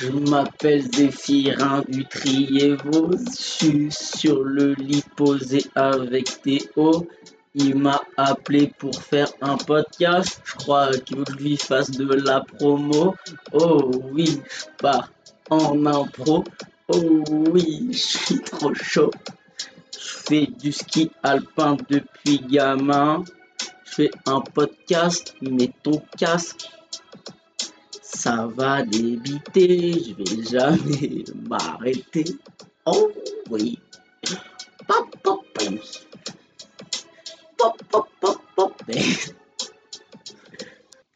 Je m'appelle Zéphirin du Triévo, je suis sur le lit posé avec Théo. Il m'a appelé pour faire un podcast, je crois qu'il veut que lui fasse de la promo. Oh oui, je pars en impro. Oh oui, je suis trop chaud. Je fais du ski alpin depuis gamin. Je fais un podcast, mets ton casque. Ça va débiter, je vais jamais m'arrêter. Oh oui. Pop, pop, pop. Pop, pop, pop, pop.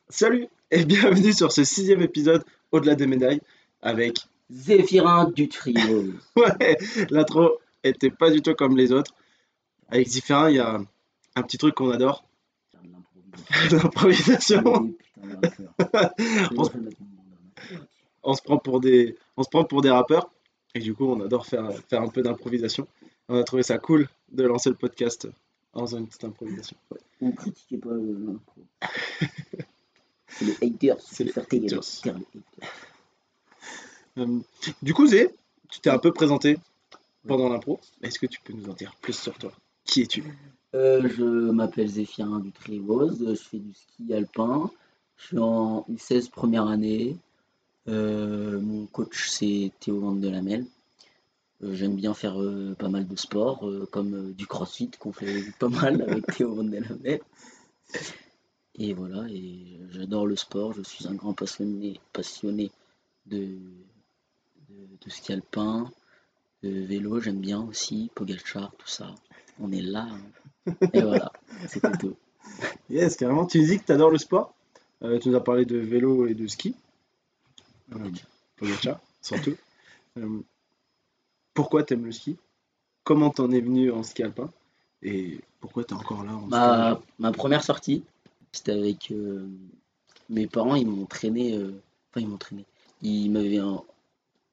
Salut et bienvenue sur ce sixième épisode Au-delà des médailles avec Zéphirin du trio. ouais l'intro était pas du tout comme les autres. Avec Zéphirin il y a un petit truc qu'on adore, l'improvisation. on, se, on se prend pour des on se prend pour des rappeurs et du coup on adore faire faire un peu d'improvisation. On a trouvé ça cool de lancer le podcast en faisant une petite improvisation. On critiquait pas l'impro. C'est les haters. C'est les haters. Haters. Euh, du coup Zé, tu t'es un peu présenté pendant l'impro. Est-ce que tu peux nous en dire plus sur toi? Qui es-tu? Euh, je m'appelle Zéphirin du Trivose, je fais du ski alpin, je suis en U16 première année. Euh, mon coach c'est Théo Van de. Euh, J'aime bien faire pas mal de sports, comme du crossfit qu'on fait pas mal avec Théo Van de. Et voilà, j'adore le sport, je suis un grand passionné, de, ski alpin, de vélo, j'aime bien aussi, Pogacar, tout ça. On est là. hein. Et voilà, c'était tout. Yes, carrément. Tu dis que tu adores le sport. Euh, tu nous as parlé de vélo et de ski. Euh, Pogacar, surtout. Euh, pourquoi tu aimes le ski? Comment t'en es venu en ski alpin? Et pourquoi tu es encore là en Ma, alpin? ma première sortie, c'était avec euh, mes parents, ils m'ont traîné, enfin ils m'ont traîné, ils m'avaient en-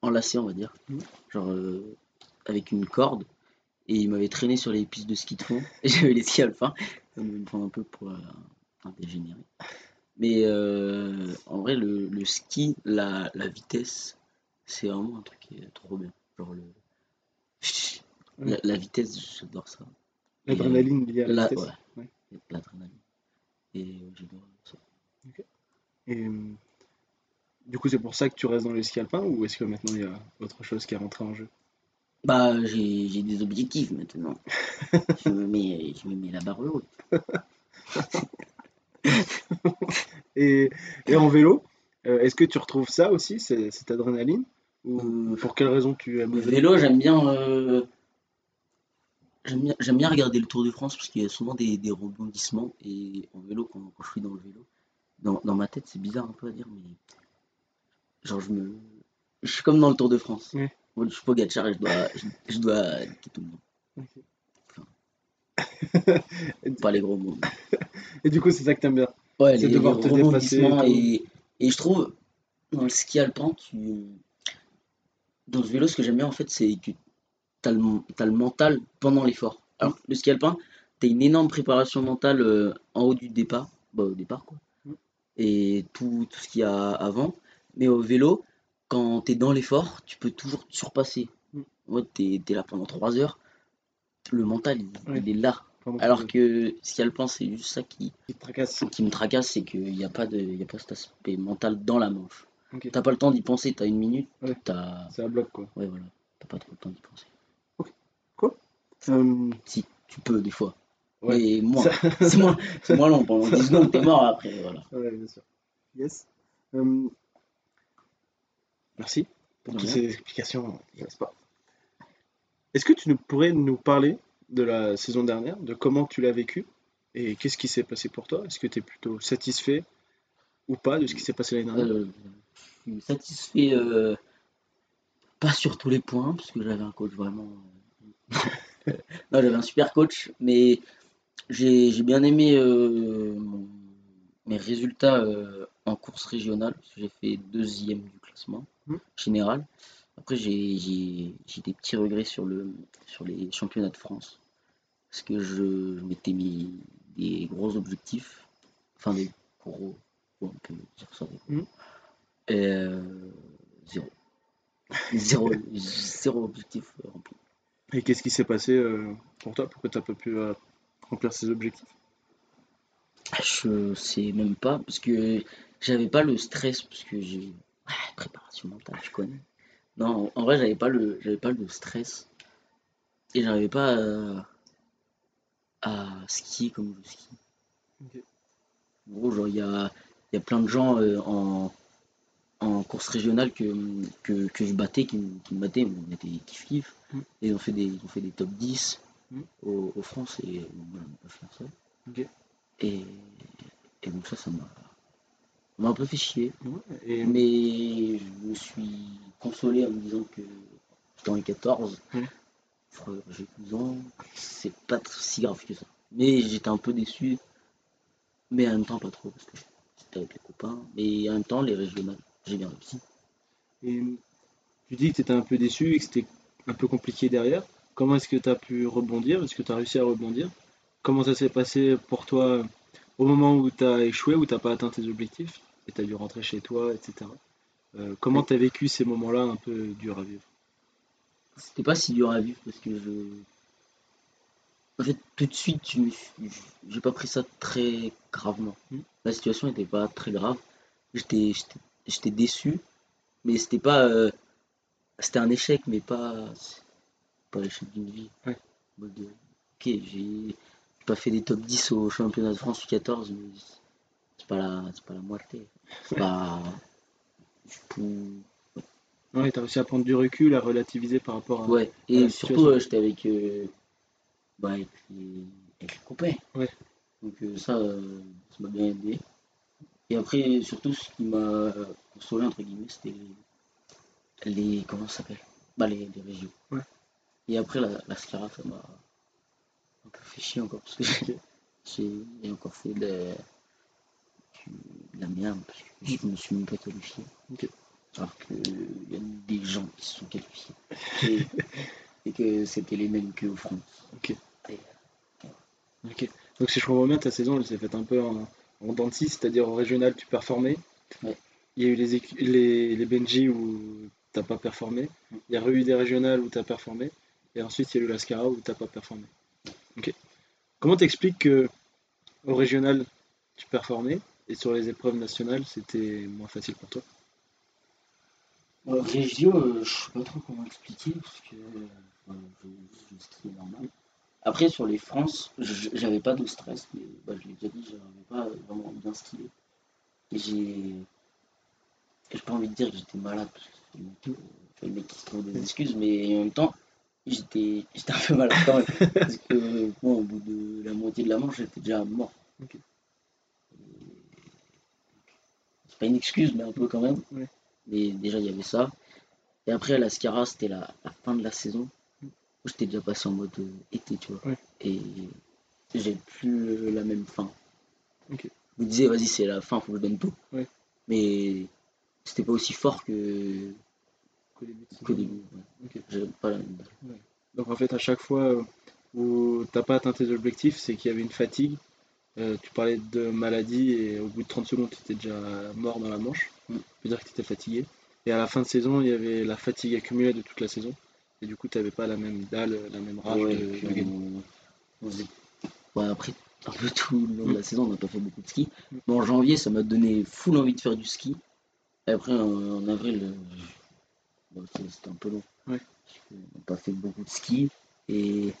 enlacé on va dire, Mhm. genre avec une corde, et ils m'avaient traîné sur les pistes de ski de fond, et j'avais les skis alpins, ça me prend un peu pour euh, un dégénéré. Mais euh, en vrai, le, le ski, la, la vitesse, c'est vraiment un truc qui est trop bien. Genre le... La, la vitesse, j'adore ça. L'adrénaline liée à la La- vitesse. ouais. Ouais. L'adrénaline. Et euh, j'adore ça. Et euh, du coup, c'est pour ça que tu restes dans le ski alpin ou est-ce que maintenant il y a autre chose qui est rentré en jeu? Bah, j'ai des objectifs maintenant. je, me mets, je me mets la barre haute. et, et en vélo, euh, est-ce que tu retrouves ça aussi, cette adrénaline? Ou Euh, pour quelle raison tu aimes Le vélo j'aime bien, euh, j'aime bien. Bien regarder le Tour de France parce qu'il y a souvent des, des rebondissements. Et en vélo, quand, quand je suis dans le vélo, dans, dans ma tête, c'est bizarre un peu à dire, mais genre, je me. Je suis comme dans le Tour de France. Moi, je suis Pogacar et je dois, je, je dois niquer tout le monde. Pas les gros mots. Et du coup, c'est ça que t'aimes bien. Ouais, C'est les, devoir les te et et, et je trouve dans le ski alpin, tu... dans le vélo, ce que j'aime bien en fait, c'est que tu as, le mental pendant l'effort. Alors, le ski alpin, tu as une énorme préparation mentale euh, en haut du départ, bah, au départ quoi, Mm. et tout, tout ce qu'il y a avant. Mais au vélo, quand tu es dans l'effort, tu peux toujours te surpasser. Mm. Ouais, tu es, là pendant 3 heures, le mental il, Ouais. il est là. Pendant Alors que ski alpin, c'est juste ça qui, tracasse. ce qui me tracasse, c'est qu'il n'y a, pas de- il y a pas cet aspect mental dans la manche. Ok. T'as pas le temps d'y penser, t'as une minute, Ouais. t'as. C'est un bloc quoi. Ouais, voilà. T'as pas trop le temps d'y penser. Euh, Si, tu peux des fois. Ouais. Mais moins. ça- C'est moins, c'est moins long. Pendant 10 secondes, t'es mort après. Voilà. Ouais, bien sûr. Yes. Euh, Merci pour toutes ces explications. Est-ce que tu nous, pourrais nous parler de la saison dernière, de comment tu l'as vécu et qu'est-ce qui s'est passé pour toi? Est-ce que tu es plutôt satisfait ou pas de ce qui s'est passé l'année dernière? Euh, je suis satisfait, euh, pas sur tous les points, parce que j'avais un coach vraiment. euh, non, j'avais un super coach, mais j'ai bien aimé euh, mon- mes résultats en course régionale, parce que j'ai fait deuxième du classement Mhm. général. Après, j'ai j'ai- j'ai des petits regrets sur, le, sur les championnats de France, parce que je m'étais mis des gros objectifs, enfin des gros, on peut dire ça, des gros. Et euh, zéro. zéro, zéro objectif rempli. Et qu'est-ce qui s'est passé euh, pour toi? Pourquoi tu n'as pas pu euh, remplir ces objectifs? Je sais même pas, parce que j'avais pas le stress, parce que j'ai. Ouais, préparation mentale, je connais. Non, en vrai, j'avais pas le, j'avais pas le stress. Et j'arrivais pas à, à skier comme je skie. En gros, genre, il y a, y a plein de gens euh, en, en course régionale que, que, que je battais, qui, me- qui me battaient, on était kiff-kiff. Mm. Et ils ont fait des, ils ont fait des top 10 Mm. France, et euh, moi, je peux pas faire ça. Et, et donc ça, ça m'a m'a un peu fait chier. Et Mais je me suis consolé en me disant que j'étais en 14, Mm. frère, j'ai 12 ans, c'est pas si grave que ça. Mais j'étais un peu déçu, mais en même temps pas trop, parce que j'étais avec les copains. Mais en même temps, les régionales, j'ai bien réussi. Et tu dis que tu étais un peu déçu et que c'était un peu compliqué derrière. Comment est-ce que tu as pu rebondir? Est-ce que tu as réussi à rebondir? Comment ça s'est passé pour toi au moment où tu as échoué, où tu n'as pas atteint tes objectifs et tu as dû rentrer chez toi, etc. Euh, comment tu as vécu ces moments-là un peu durs à vivre? C'était pas si dur à vivre parce que je. En fait, tout de suite, je j'ai pas pris ça très gravement. Mm. La situation était pas très grave. J'étais j'étais- déçu, mais c'était pas. euh, C'était un échec, mais pas. Pas l'échec d'une vie. Ouais. Ok, j'ai j'ai pas fait des top 10 au championnat de France U14, mais c'est pas la, c'est pas la moitié. C'est pas. Je peux- Ouais, tu as réussi à prendre du recul, à relativiser par rapport à. Ouais, et surtout, euh, j'étais avec, euh, bah, avec, les, avec les copains. Ouais. Donc euh, ça, ça m'a bien aidé. Et après, surtout, ce qui m'a consolé, entre guillemets, c'était les, les- Comment ça s'appelle? Bah, les, les régions. Ouais. Et après, la, la Scara, ça m'a un peu fait chier encore, parce que j'ai- encore fait de, la merde, parce que je me suis même pas qualifié. Ok. Alors qu'il y a des gens qui se sont qualifiés. Et, et que c'était les mêmes qu'au France. Ok. Et, Ok. Donc si je comprends bien, ta saison elle s'est faite un peu en, en dents c'est-à-dire au régional tu performais. Ouais. Il y a eu les, les, les Benji où t'as pas performé. Mm. Il y a eu des régionales où t'as performé. Et ensuite il y a eu la Scara où t'as pas performé. Ok. Comment t'expliques que au régional tu performais et sur les épreuves nationales c'était moins facile pour toi? Euh, Régio, euh, je sais pas trop comment expliquer parce que euh, je, normal. Après, sur les France, j'avais pas de stress, mais bah, je l'ai déjà dit, j'avais pas vraiment bien skié. Et j'ai. J'ai pas envie de dire que j'étais malade parce que c'est le mec qui se trouve des excuses, mais en même temps, j'étais un peu malade quand même. parce que bon, au bout de la moitié de la manche, j'étais déjà mort. C'est pas une excuse, mais un peu quand même. Ouais. Mais déjà, il y avait ça. Et après, à la Scara, c'était la, la fin de la saison. Où j'étais déjà passé en mode euh, été, tu vois. Ouais. Et j'ai plus euh, la même fin. Ok. Je me disais, vas-y, c'est la fin, faut que je donne tout. Ouais. Mais c'était pas aussi fort que qu'au début de qu'au saison début. ouais. Ok. J'avais pas la même. Donc en fait, à chaque fois euh, où t'as pas atteint tes objectifs, c'est qu'il y avait une fatigue. Euh, tu parlais de maladie et au bout de 30 secondes, tu étais déjà mort dans la manche. Mm. Ça veut dire que tu étais fatigué. Et à la fin de saison, il y avait la fatigue accumulée de toute la saison. Et du coup, tu n'avais pas la même dalle, la même rage Ouais, de, puis de gagner. on- on faisait- ouais, après, un peu tout le long de Mm. la saison, on n'a pas fait beaucoup de ski. Mm. Mais en janvier, ça m'a donné full envie de faire du ski. Et après, en, en avril, euh, bon, c'était un peu long. Ouais. Qu'on n'a pas fait beaucoup de ski. Et,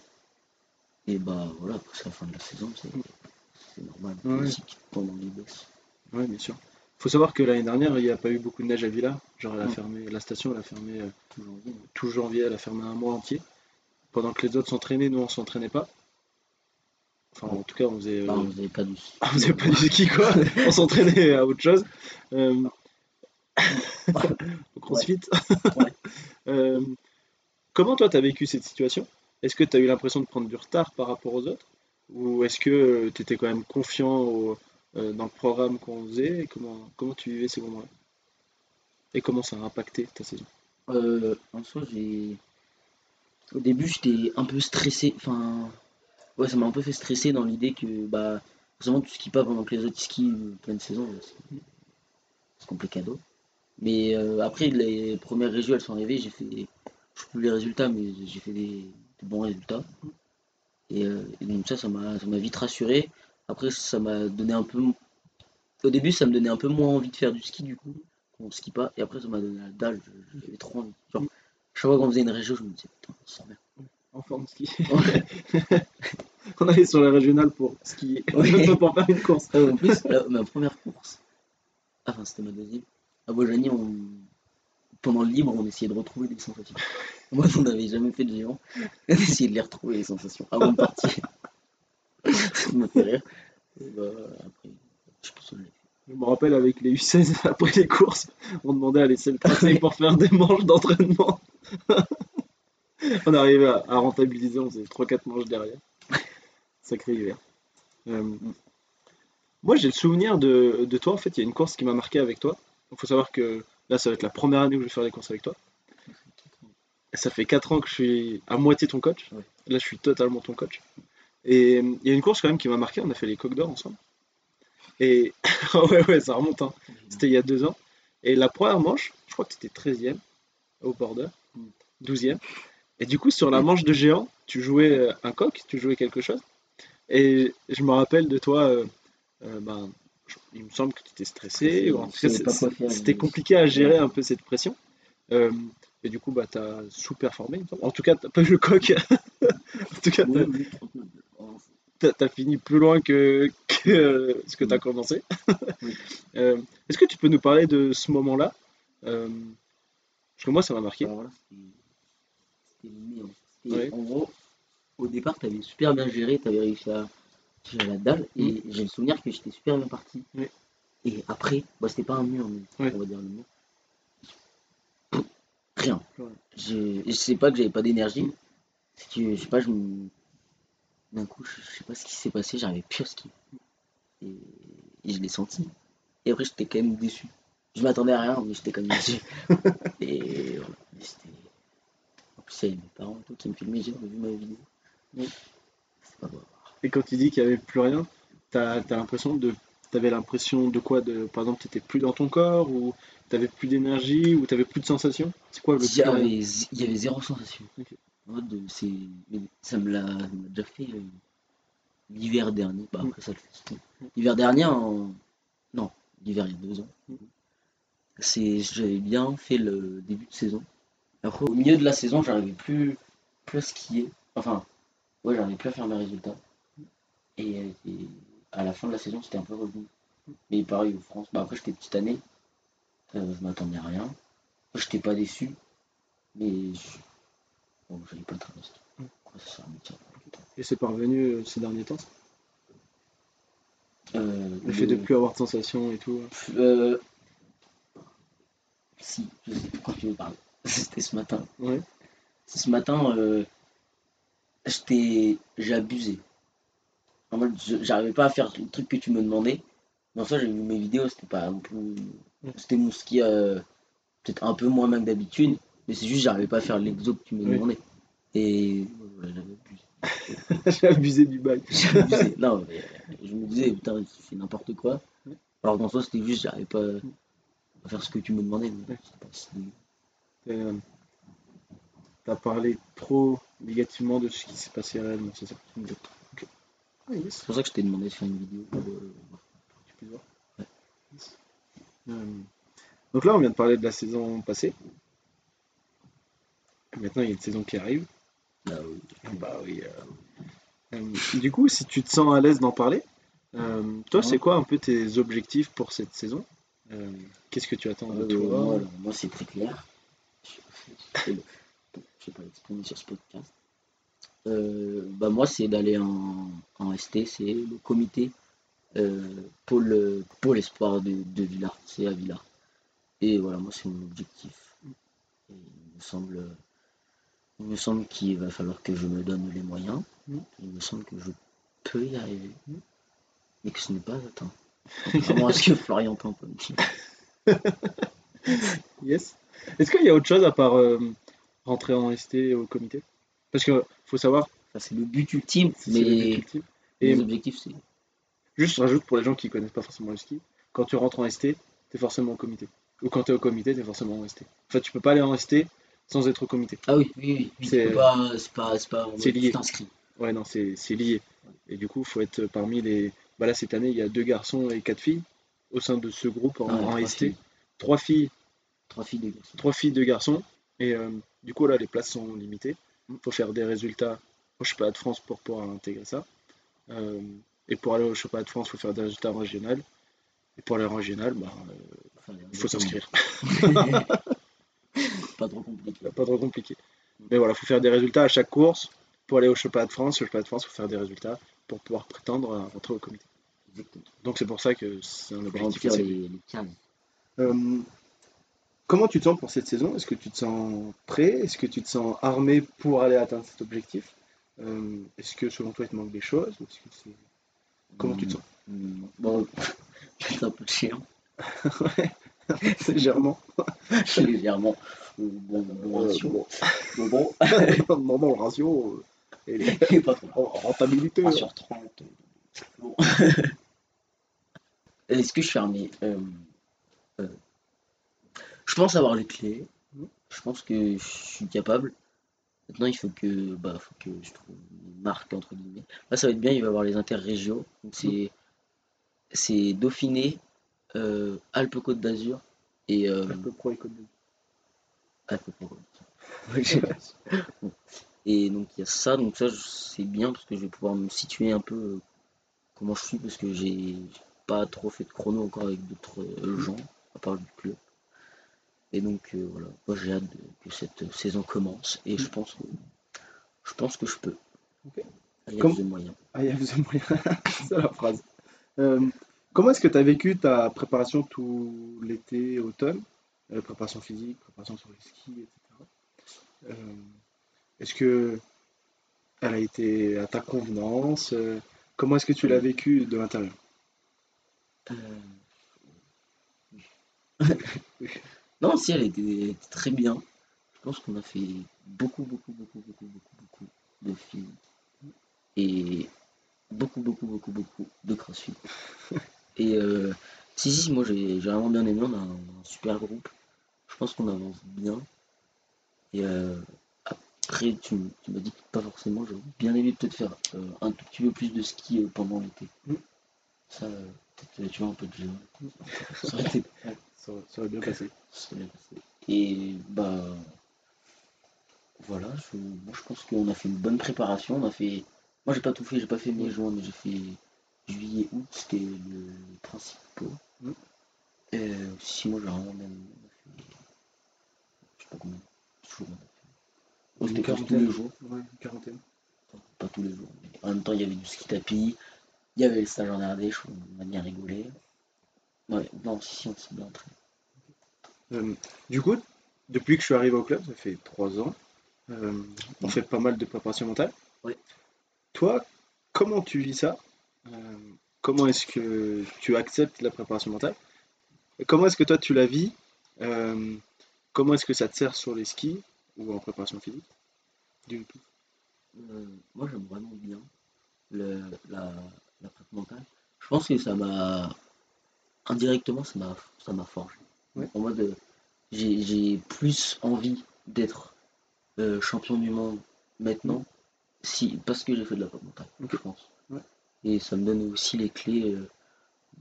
et bah voilà, après, c'est la fin de la saison, c'est normal. Ouais. Pendant les. Ouais, bien sûr. faut savoir que l'année dernière, il n'y a pas eu beaucoup de neige à Villa. Genre, elle a fermé, la station, elle a fermé euh, Tout janvier. tout janvier, elle a fermé un mois entier. Pendant que les autres s'entraînaient, nous, on s'entraînait pas. Enfin, en tout cas, on faisait. euh, Bah, on faisait pas du ski. Ah, on faisait pas du ski quoi, on s'entraînait à autre chose. Euh... Ouais. Euh, Comment toi t'as vécu cette situation? Est-ce que tu as eu l'impression de prendre du retard par rapport aux autres? Ou est-ce que tu étais quand même confiant au- euh, dans le programme qu'on faisait? Et comment, comment tu vivais ces moments-là? Et comment ça a impacté ta saison? Euh, en soi, j'ai. Au début, j'étais un peu stressé. Enfin, ouais, ça m'a un peu fait stresser dans l'idée que, bah, forcément, tu skis pas pendant que les autres skient euh, pleine saison. C'est c'est complicado. Mais euh, après, les premières régions, elles sont arrivées, j'ai fait, je sais plus les résultats, mais j'ai fait des, des bons résultats. Et, euh, et donc ça, ça m'a ça vite rassuré. Après, ça m'a donné un peu... Au début, ça me donnait un peu moins envie de faire du ski, du coup, on skie pas. Et après, ça m'a donné la dalle, j'avais trop envie. Genre, chaque fois qu'on faisait une région, je me disais, putain, on s'en bien. En forme de ski. Ouais. On allait sur la régionale pour skier. Ouais. Pas pour faire une course. Ah, en plus, la- ma première course, ah, enfin c'était ma deuxième, à pendant le libre, on essayait de retrouver des sensations. Moi, on n'avait jamais fait de géant, on essayait de les retrouver, les sensations, avant de partir. Ça me fait rire. Et bah, après, je pense que je me rappelle avec les U16, après les courses, on demandait à laisser le tracé pour faire des manches d'entraînement. on arrivait à, à rentabiliser, on faisait 3-4 manches derrière. Sacré hiver. Euh, moi, j'ai le souvenir de, de toi. En fait, il y a une course qui m'a marqué avec toi. Il faut savoir que là, ça va être la première année où je vais faire des courses avec toi. Et ça fait 4 ans que je suis à moitié ton coach. Ouais. Là, je suis totalement ton coach. Et il y a une course quand même qui m'a marqué. On a fait les coques d'or ensemble. Et Ah ouais, ouais, ça remonte. hein. C'était il y a deux ans. Et la première manche, je crois que c'était 13e au border, 12e. Et du coup, sur la manche de géant, tu jouais euh, un coq, tu jouais quelque chose. Et je me rappelle de toi, euh, euh, ben, il me semble que tu étais stressé, ou en tout cas, c'était compliqué à gérer un peu cette pression. Euh, et du coup, bah, tu as sous-performé. En tout cas, tu pas eu le coq. en tout cas, tu as, fini plus loin que, que euh, ce que tu as commencé. Euh, Est-ce que tu peux nous parler de ce moment-là? Euh, Parce que moi, ça m'a marqué. Voilà. C'était- Ouais. En gros, au départ, tu avais super bien géré, tu avais réussi à gérer la dalle, et j'ai le souvenir que j'étais super bien parti. Et après, bah, c'était pas un mur, mais on va dire le mur. Rien. Ouais. Je, je sais pas que j'avais pas d'énergie. Mm. C'est que, je sais pas, je me... D'un coup, je je sais pas ce qui s'est passé, j'arrivais plus à skier. Et, et je l'ai senti. Et après, j'étais quand même déçu. Je m'attendais à rien, mais j'étais quand même déçu. et voilà. C'était- En plus, il y avait mes parents tout qui me filmaient, j'ai vu ma vidéo. Oui. C'est pas beau. Et quand tu dis qu'il n'y avait plus rien, tu as, l'impression de. T'avais l'impression de quoi de, Par exemple, tu n'étais plus dans ton corps ou tu n'avais plus d'énergie ou tu n'avais plus de sensations? C'est quoi le Il y, avait, il y avait zéro sensation. Ça me l'a déjà fait euh, l'hiver dernier. Bah, Mm. après, ça le fait. c'était- L'hiver dernier, en... non, l'hiver il y a deux ans. Mm. C'est, j'avais bien fait le début de saison. Après, au milieu de la saison, j'arrivais plus, plus à skier. Enfin, ouais, j'arrivais plus à faire mes résultats. Et, euh, et à la fin de la saison, c'était un peu revenu. Mais pareil, en France, bah, après, j'étais petite année. Euh, je m'attendais à rien. J'étais pas déçu. Mais je... bon, j'avais pas ski. Mm. Ça me. Et c'est parvenu euh, ces derniers temps Euh, Le fait de plus avoir de sensations et tout Si, je sais pourquoi tu veux parler. C'était ce matin. Ouais. Ce matin, j'étais, j'ai abusé. En mode, j'arrivais pas à faire le truc que tu me demandais. Mais en soi, j'ai vu mes vidéos, c'était pas non plus. C'était mon ski euh, peut-être un peu moins même que d'habitude. Mais c'est juste, j'arrivais pas à faire l'exo que tu me Oui. demandais. Et ouais, j'avais abusé. J'ai abusé du bail. J'ai abusé. Non, mais euh, je me disais, putain, tu fais n'importe quoi. Ouais. Alors qu'en soi, c'était juste, j'arrivais pas à faire ce que tu me demandais. Mais Ouais. dégueu. Euh, T'as parlé trop négativement de ce qui s'est passé réellement, c'est ça Ah. C'est pour ça que je t'ai demandé de faire une vidéo. pour, euh, Tu peux voir. Ouais. Euh, donc là, on vient de parler de la saison passée. Maintenant, il y a une saison qui arrive. où- Bah oui. euh, euh, du coup, si tu te sens à l'aise d'en parler, euh, toi, c'est quoi un peu tes objectifs pour cette saison Euh, Qu'est-ce que tu attends de Euh, toi moi, moi, c'est très clair. Je je vais pas l'exprimer sur ce podcast. Euh, bah, moi, c'est d'aller en, en ST, c'est le comité euh, espoir de, de Villars, c'est à Villars. Et voilà, moi, c'est mon objectif. Et il me semble, il me semble qu'il va falloir que je me donne les moyens. Mm. Il me semble que je peux y arriver, Mm. mais que ce n'est pas atteint. Contrairement à ce que Florian peut. Yes. Est-ce qu'il y a autre chose à part euh, rentrer en ST au comité? Parce que faut savoir, Enfin, c'est le but ultime, c'est le but mais ultime. Et les objectifs, c'est juste, rajoute pour les gens qui connaissent pas forcément le ski, quand tu rentres en ST, tu es forcément au comité. Ou quand t'es au comité, t'es forcément en ST. En fait, tu peux pas aller en ST sans être au comité. Ah oui, oui, oui. C'est- tu pas- C'est pas, lié. tu t'inscris. Ouais, non, c'est c'est lié. Et du coup, faut être parmi les. Bah là, cette année, il y a deux garçons et quatre filles au sein de ce groupe en, Ah ouais, en trois ST. filles. Trois filles, Trois filles, deux garçons. trois filles, deux garçons. Et euh, du coup, là, les places sont limitées. Mm. faut faire des résultats au championnat de France pour pouvoir intégrer ça. Euh, et pour aller au championnat de France, faut faire des résultats en régional. Et pour aller en régional, bah, euh, Enfin, faut s'inscrire. pas trop compliqué. pas trop compliqué. Mais voilà, faut faire des résultats à chaque course pour aller au championnat de France. Au championnat de France, faut faire des résultats pour pouvoir prétendre à rentrer au comité. Exactement. Donc c'est pour ça que c'est un objectif assez les. Euh, comment tu te sens pour cette saison? Est-ce que tu te sens prêt? Est-ce que tu te sens armé pour aller atteindre cet objectif? Euh, Est-ce que selon toi il te manque des choses? Ou que Comment tu te sens? Hmm, Bon, c'est un peu chiant. Légèrement. Légèrement. Euh, Bon, bon, Euh, ratio. bon. Bon, bon. Normalement, le ratio euh, et les- Et pas trop. en rentabilité. 3 sur 30. euh, Bon. Est-ce que je suis armé? Euh, euh, Je pense avoir les clés. Je pense que je suis capable. Maintenant, il faut que, bah, faut que je trouve une marque entre guillemets. Là, ça va être bien. Il va y avoir les interrégiaux. Donc c'est, c'est Dauphiné, euh, Alpes-Côte d'Azur et euh, Un peu pro économie. Alpes-Côte. Bon. Et donc il y a ça. Donc ça, c'est bien parce que je vais pouvoir me situer un peu euh, comment je suis parce que j'ai pas trop fait de chrono encore avec d'autres gens à part du club. Et donc euh, voilà, moi j'ai hâte que cette saison commence et je pense que je pense que je peux. Ok. Il y a Comme- des moyens. Ah, il y a vous moyen. c'est la phrase. Euh, comment est-ce que tu as vécu ta préparation tout l'été, automne? Euh, Préparation physique, préparation sur les skis, etc. Est-ce que elle a été à ta convenance? Comment est-ce que tu l'as vécu de l'intérieur? non, si elle était, très bien. Je pense qu'on a fait beaucoup, beaucoup, beaucoup, beaucoup, beaucoup, beaucoup de films et beaucoup, beaucoup, beaucoup, beaucoup de crossfit. Et euh, si, si, moi j'ai vraiment bien aimé. On a un, super groupe. Je pense qu'on avance bien. Et euh, après, tu, m'as dit que pas forcément. J'aurais bien aimé peut-être faire euh, un tout petit peu plus de ski pendant l'été. Mm. Ça, peut-être, tu vois, un peu de jeu. Ça aurait été ça, ça aurait bien passé. ça serait bien passé. Et bah voilà, je, je pense qu'on a fait une bonne préparation. On a fait. Moi j'ai pas tout fait, j'ai pas fait mai juin, mais j'ai fait juillet, août, c'était le, les principaux. Mm. Et si moi j'ai vraiment fait. Je sais pas combien. jours on a fait. Une C'était presque tous les jours, Ouais, une quarantaine. pas tous les jours. mais en même temps il y avait du ski tapis, il y avait le stage en Ardèche, on a bien rigolé. Ouais, non, si, si, on s'est bien. Euh, du coup, depuis que je suis arrivé au club, ça fait trois ans, euh, on fait pas mal de préparation mentale. Toi, comment tu vis ça? Euh, Comment est-ce que tu acceptes la préparation mentale? Et Comment est-ce que toi tu la vis? Comment est-ce que ça te sert sur les skis ou en préparation physique Du. Euh, moi j'aime vraiment bien le, la, la prep mentale. Je pense que ça m'a indirectement ça m'a ça m'a forgé. Ouais. En mode euh, j'ai j'ai plus envie d'être euh, champion du monde maintenant si parce que j'ai fait de la mentale, Ok. je pense. Ouais. Et ça me donne aussi les clés euh,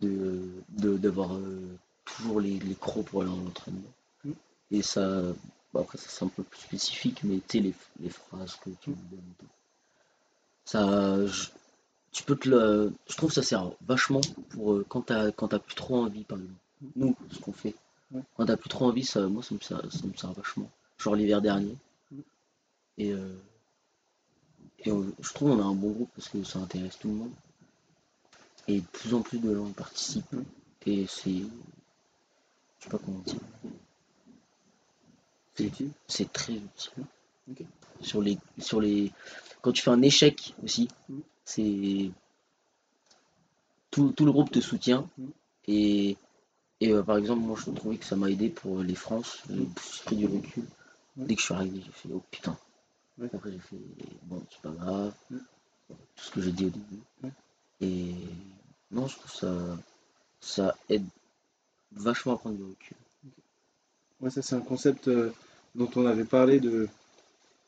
de de- d'avoir euh, toujours les, les crocs pour aller en entraînement. Mm. Et ça après ça c'est un peu plus spécifique mais tu sais les, les phrases que tu me donnes et tout. Ça, je- tu peux te le, je trouve que ça sert vachement pour euh, quand t'as quand plus trop envie par exemple. Nous, ce qu'on fait. Ouais. Quand t'as plus trop envie, ça, moi ça me sert, ça me sert vachement. Genre l'hiver dernier. Mm. Et, euh, et on- je trouve qu'on a un bon groupe parce que ça intéresse tout le monde. Et de plus en plus de gens participent. Mm. Et c'est, je sais pas comment dire, C'est utile. c'est très utile. Sur les, sur les, quand tu fais un échec aussi, Mm. C'est tout, tout le groupe te soutient. Mm. Et, et euh, par exemple, moi je trouvais que ça m'a aidé pour les France. J'ai plus pris du recul. Mm. Dès que je suis arrivé, j'ai fait oh putain. Après j'ai fait bon, c'est pas grave. Mm. Tout ce que j'ai dit au début. Et non, je trouve ça, ça aide vachement à prendre du recul. Ouais, ça c'est un concept euh, dont on avait parlé de,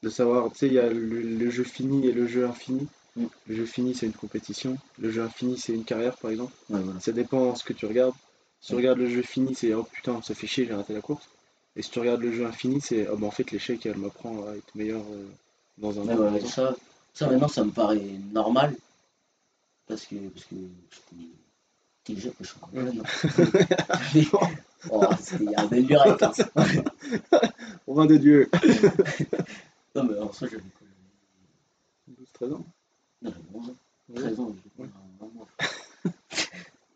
de savoir, tu sais, il y a le, le jeu fini et le jeu infini. Le jeu fini c'est une compétition, le jeu infini c'est une carrière par exemple. Ouais, voilà. Ça dépend ce que tu regardes. Si tu regardes le jeu fini, c'est oh putain, ça fait chier, j'ai raté la course. Et si tu regardes le jeu infini, c'est oh bah en fait l'échec elle m'apprend à être meilleur euh, dans un Ouais, ça, ça maintenant ça me paraît normal parce que parce que j'étais jeune, je suis encore jeune. oh, il y a un bel. Au rein de Dieu Non mais en soi j'avais quoi 12-13 ans. Non, j'avais 11 ans. Ouais. 13 ans.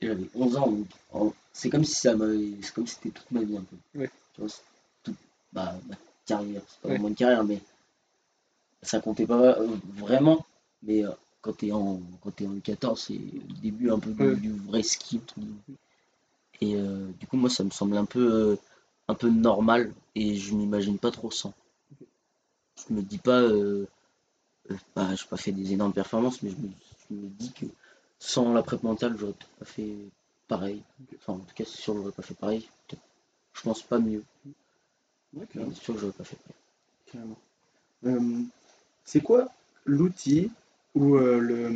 J'avais 11 ans, donc en- c'est comme si ça. C'est comme si c'était toute ma vie un peu. Ouais. Tu vois, toute bah, ma carrière, c'est pas Ouais. vraiment une carrière, mais ça comptait pas euh, vraiment. Mais euh, quand t'es en quand t'es en U14, c'est le début un peu du, du vrai ski. Et euh, du coup, moi, ça me semble un peu, euh, un peu normal et je m'imagine pas trop sans. Je me dis pas, euh, j'ai pas fait des énormes performances, mais je me, je me dis que sans la prep mentale, j'aurais peut-être pas fait pareil. Enfin, en tout cas, c'est sûr, j'aurais pas fait pareil. Je pense pas mieux, Ouais, c'est sûr que j'aurais pas fait pareil. Euh, c'est quoi l'outil ou euh, le,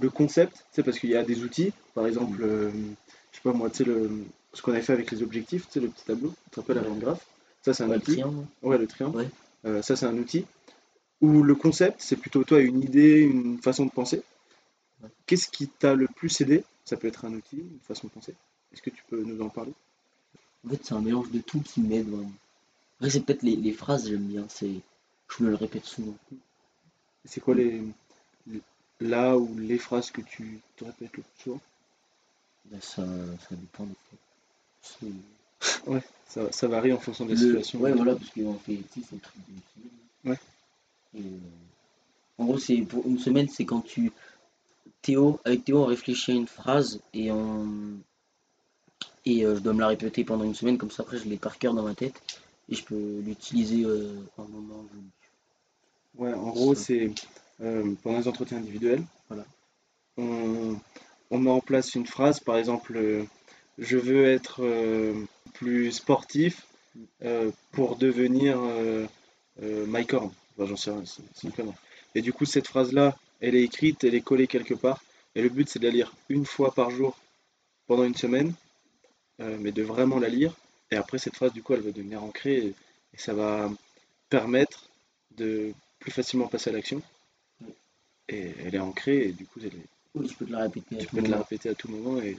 le concept? C'est parce qu'il y a des outils, par exemple, euh, je sais pas moi, tu sais, le, ce qu'on avait fait avec les objectifs, tu sais, le petit tableau, tu te rappelles avec le graphe? Ça, c'est un Ouais, le outil. triangle, Ouais, le triangle. Ouais. Euh, ça, c'est un outil. Ou le concept, c'est plutôt toi une idée, une façon de penser. Ouais. Qu'est-ce qui t'a le plus aidé? Ça peut être un outil, une façon de penser. Est-ce que tu peux nous en parler? En fait, c'est un mélange de tout qui m'aide vraiment. Après, c'est peut-être les, les phrases, j'aime bien. C'est, je me le répète souvent. C'est quoi les, les- là ou les phrases que tu te répètes le plus souvent? Bah, ça, ça dépend fois. C'est- ça, ça varie en fonction des Le- situations. Ouais, voilà, parce qu'on fait, c'est le truc. Ouais. En gros, c'est pour une semaine, c'est quand tu. Théo, avec Théo, on réfléchit à une phrase et on. Et euh, je dois me la répéter pendant une semaine, comme ça après je l'ai par cœur dans ma tête et je peux l'utiliser euh, un moment voulu. Ouais, en gros, c'est euh, pendant les entretiens individuels, Voilà. on, on met en place une phrase, par exemple, euh, je veux être plus sportif pour devenir Mike Horn. Enfin, j'en sais rien, c'est une connerie. Et du coup, cette phrase-là, elle est écrite, elle est collée quelque part, et le but, c'est de la lire une fois par jour pendant une semaine, euh, mais de vraiment la lire. Et après, cette phrase, du coup, elle va devenir ancrée, et, et ça va permettre de plus facilement passer à l'action. Et elle est ancrée, et du coup, elle est- Oui, je peux te la répéter à tu tout peux te la moment. répéter à tout moment et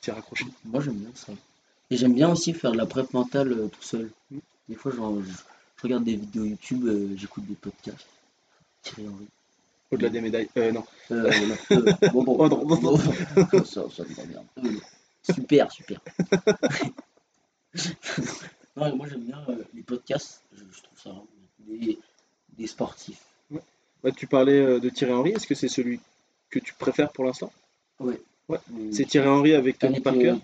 t'y raccrocher. Moi j'aime bien ça. Et j'aime bien aussi faire de la prep mentale euh, tout seul. Mm. Des fois, genre, je, regarde des vidéos YouTube, euh, j'écoute des podcasts. Thierry Henry. Au-delà des médailles. Euh, non. Euh. Euh, bon, bon, ça, ça me va bien. Euh, super, super. Non, moi j'aime bien les podcasts, je, je trouve ça. Des, des sportifs. Bah, tu parlais de Thierry Henry, est-ce que c'est celui que tu préfères pour l'instant? Ouais. Ouais. Euh, C'est Thierry Henry avec Tony avec, Parker?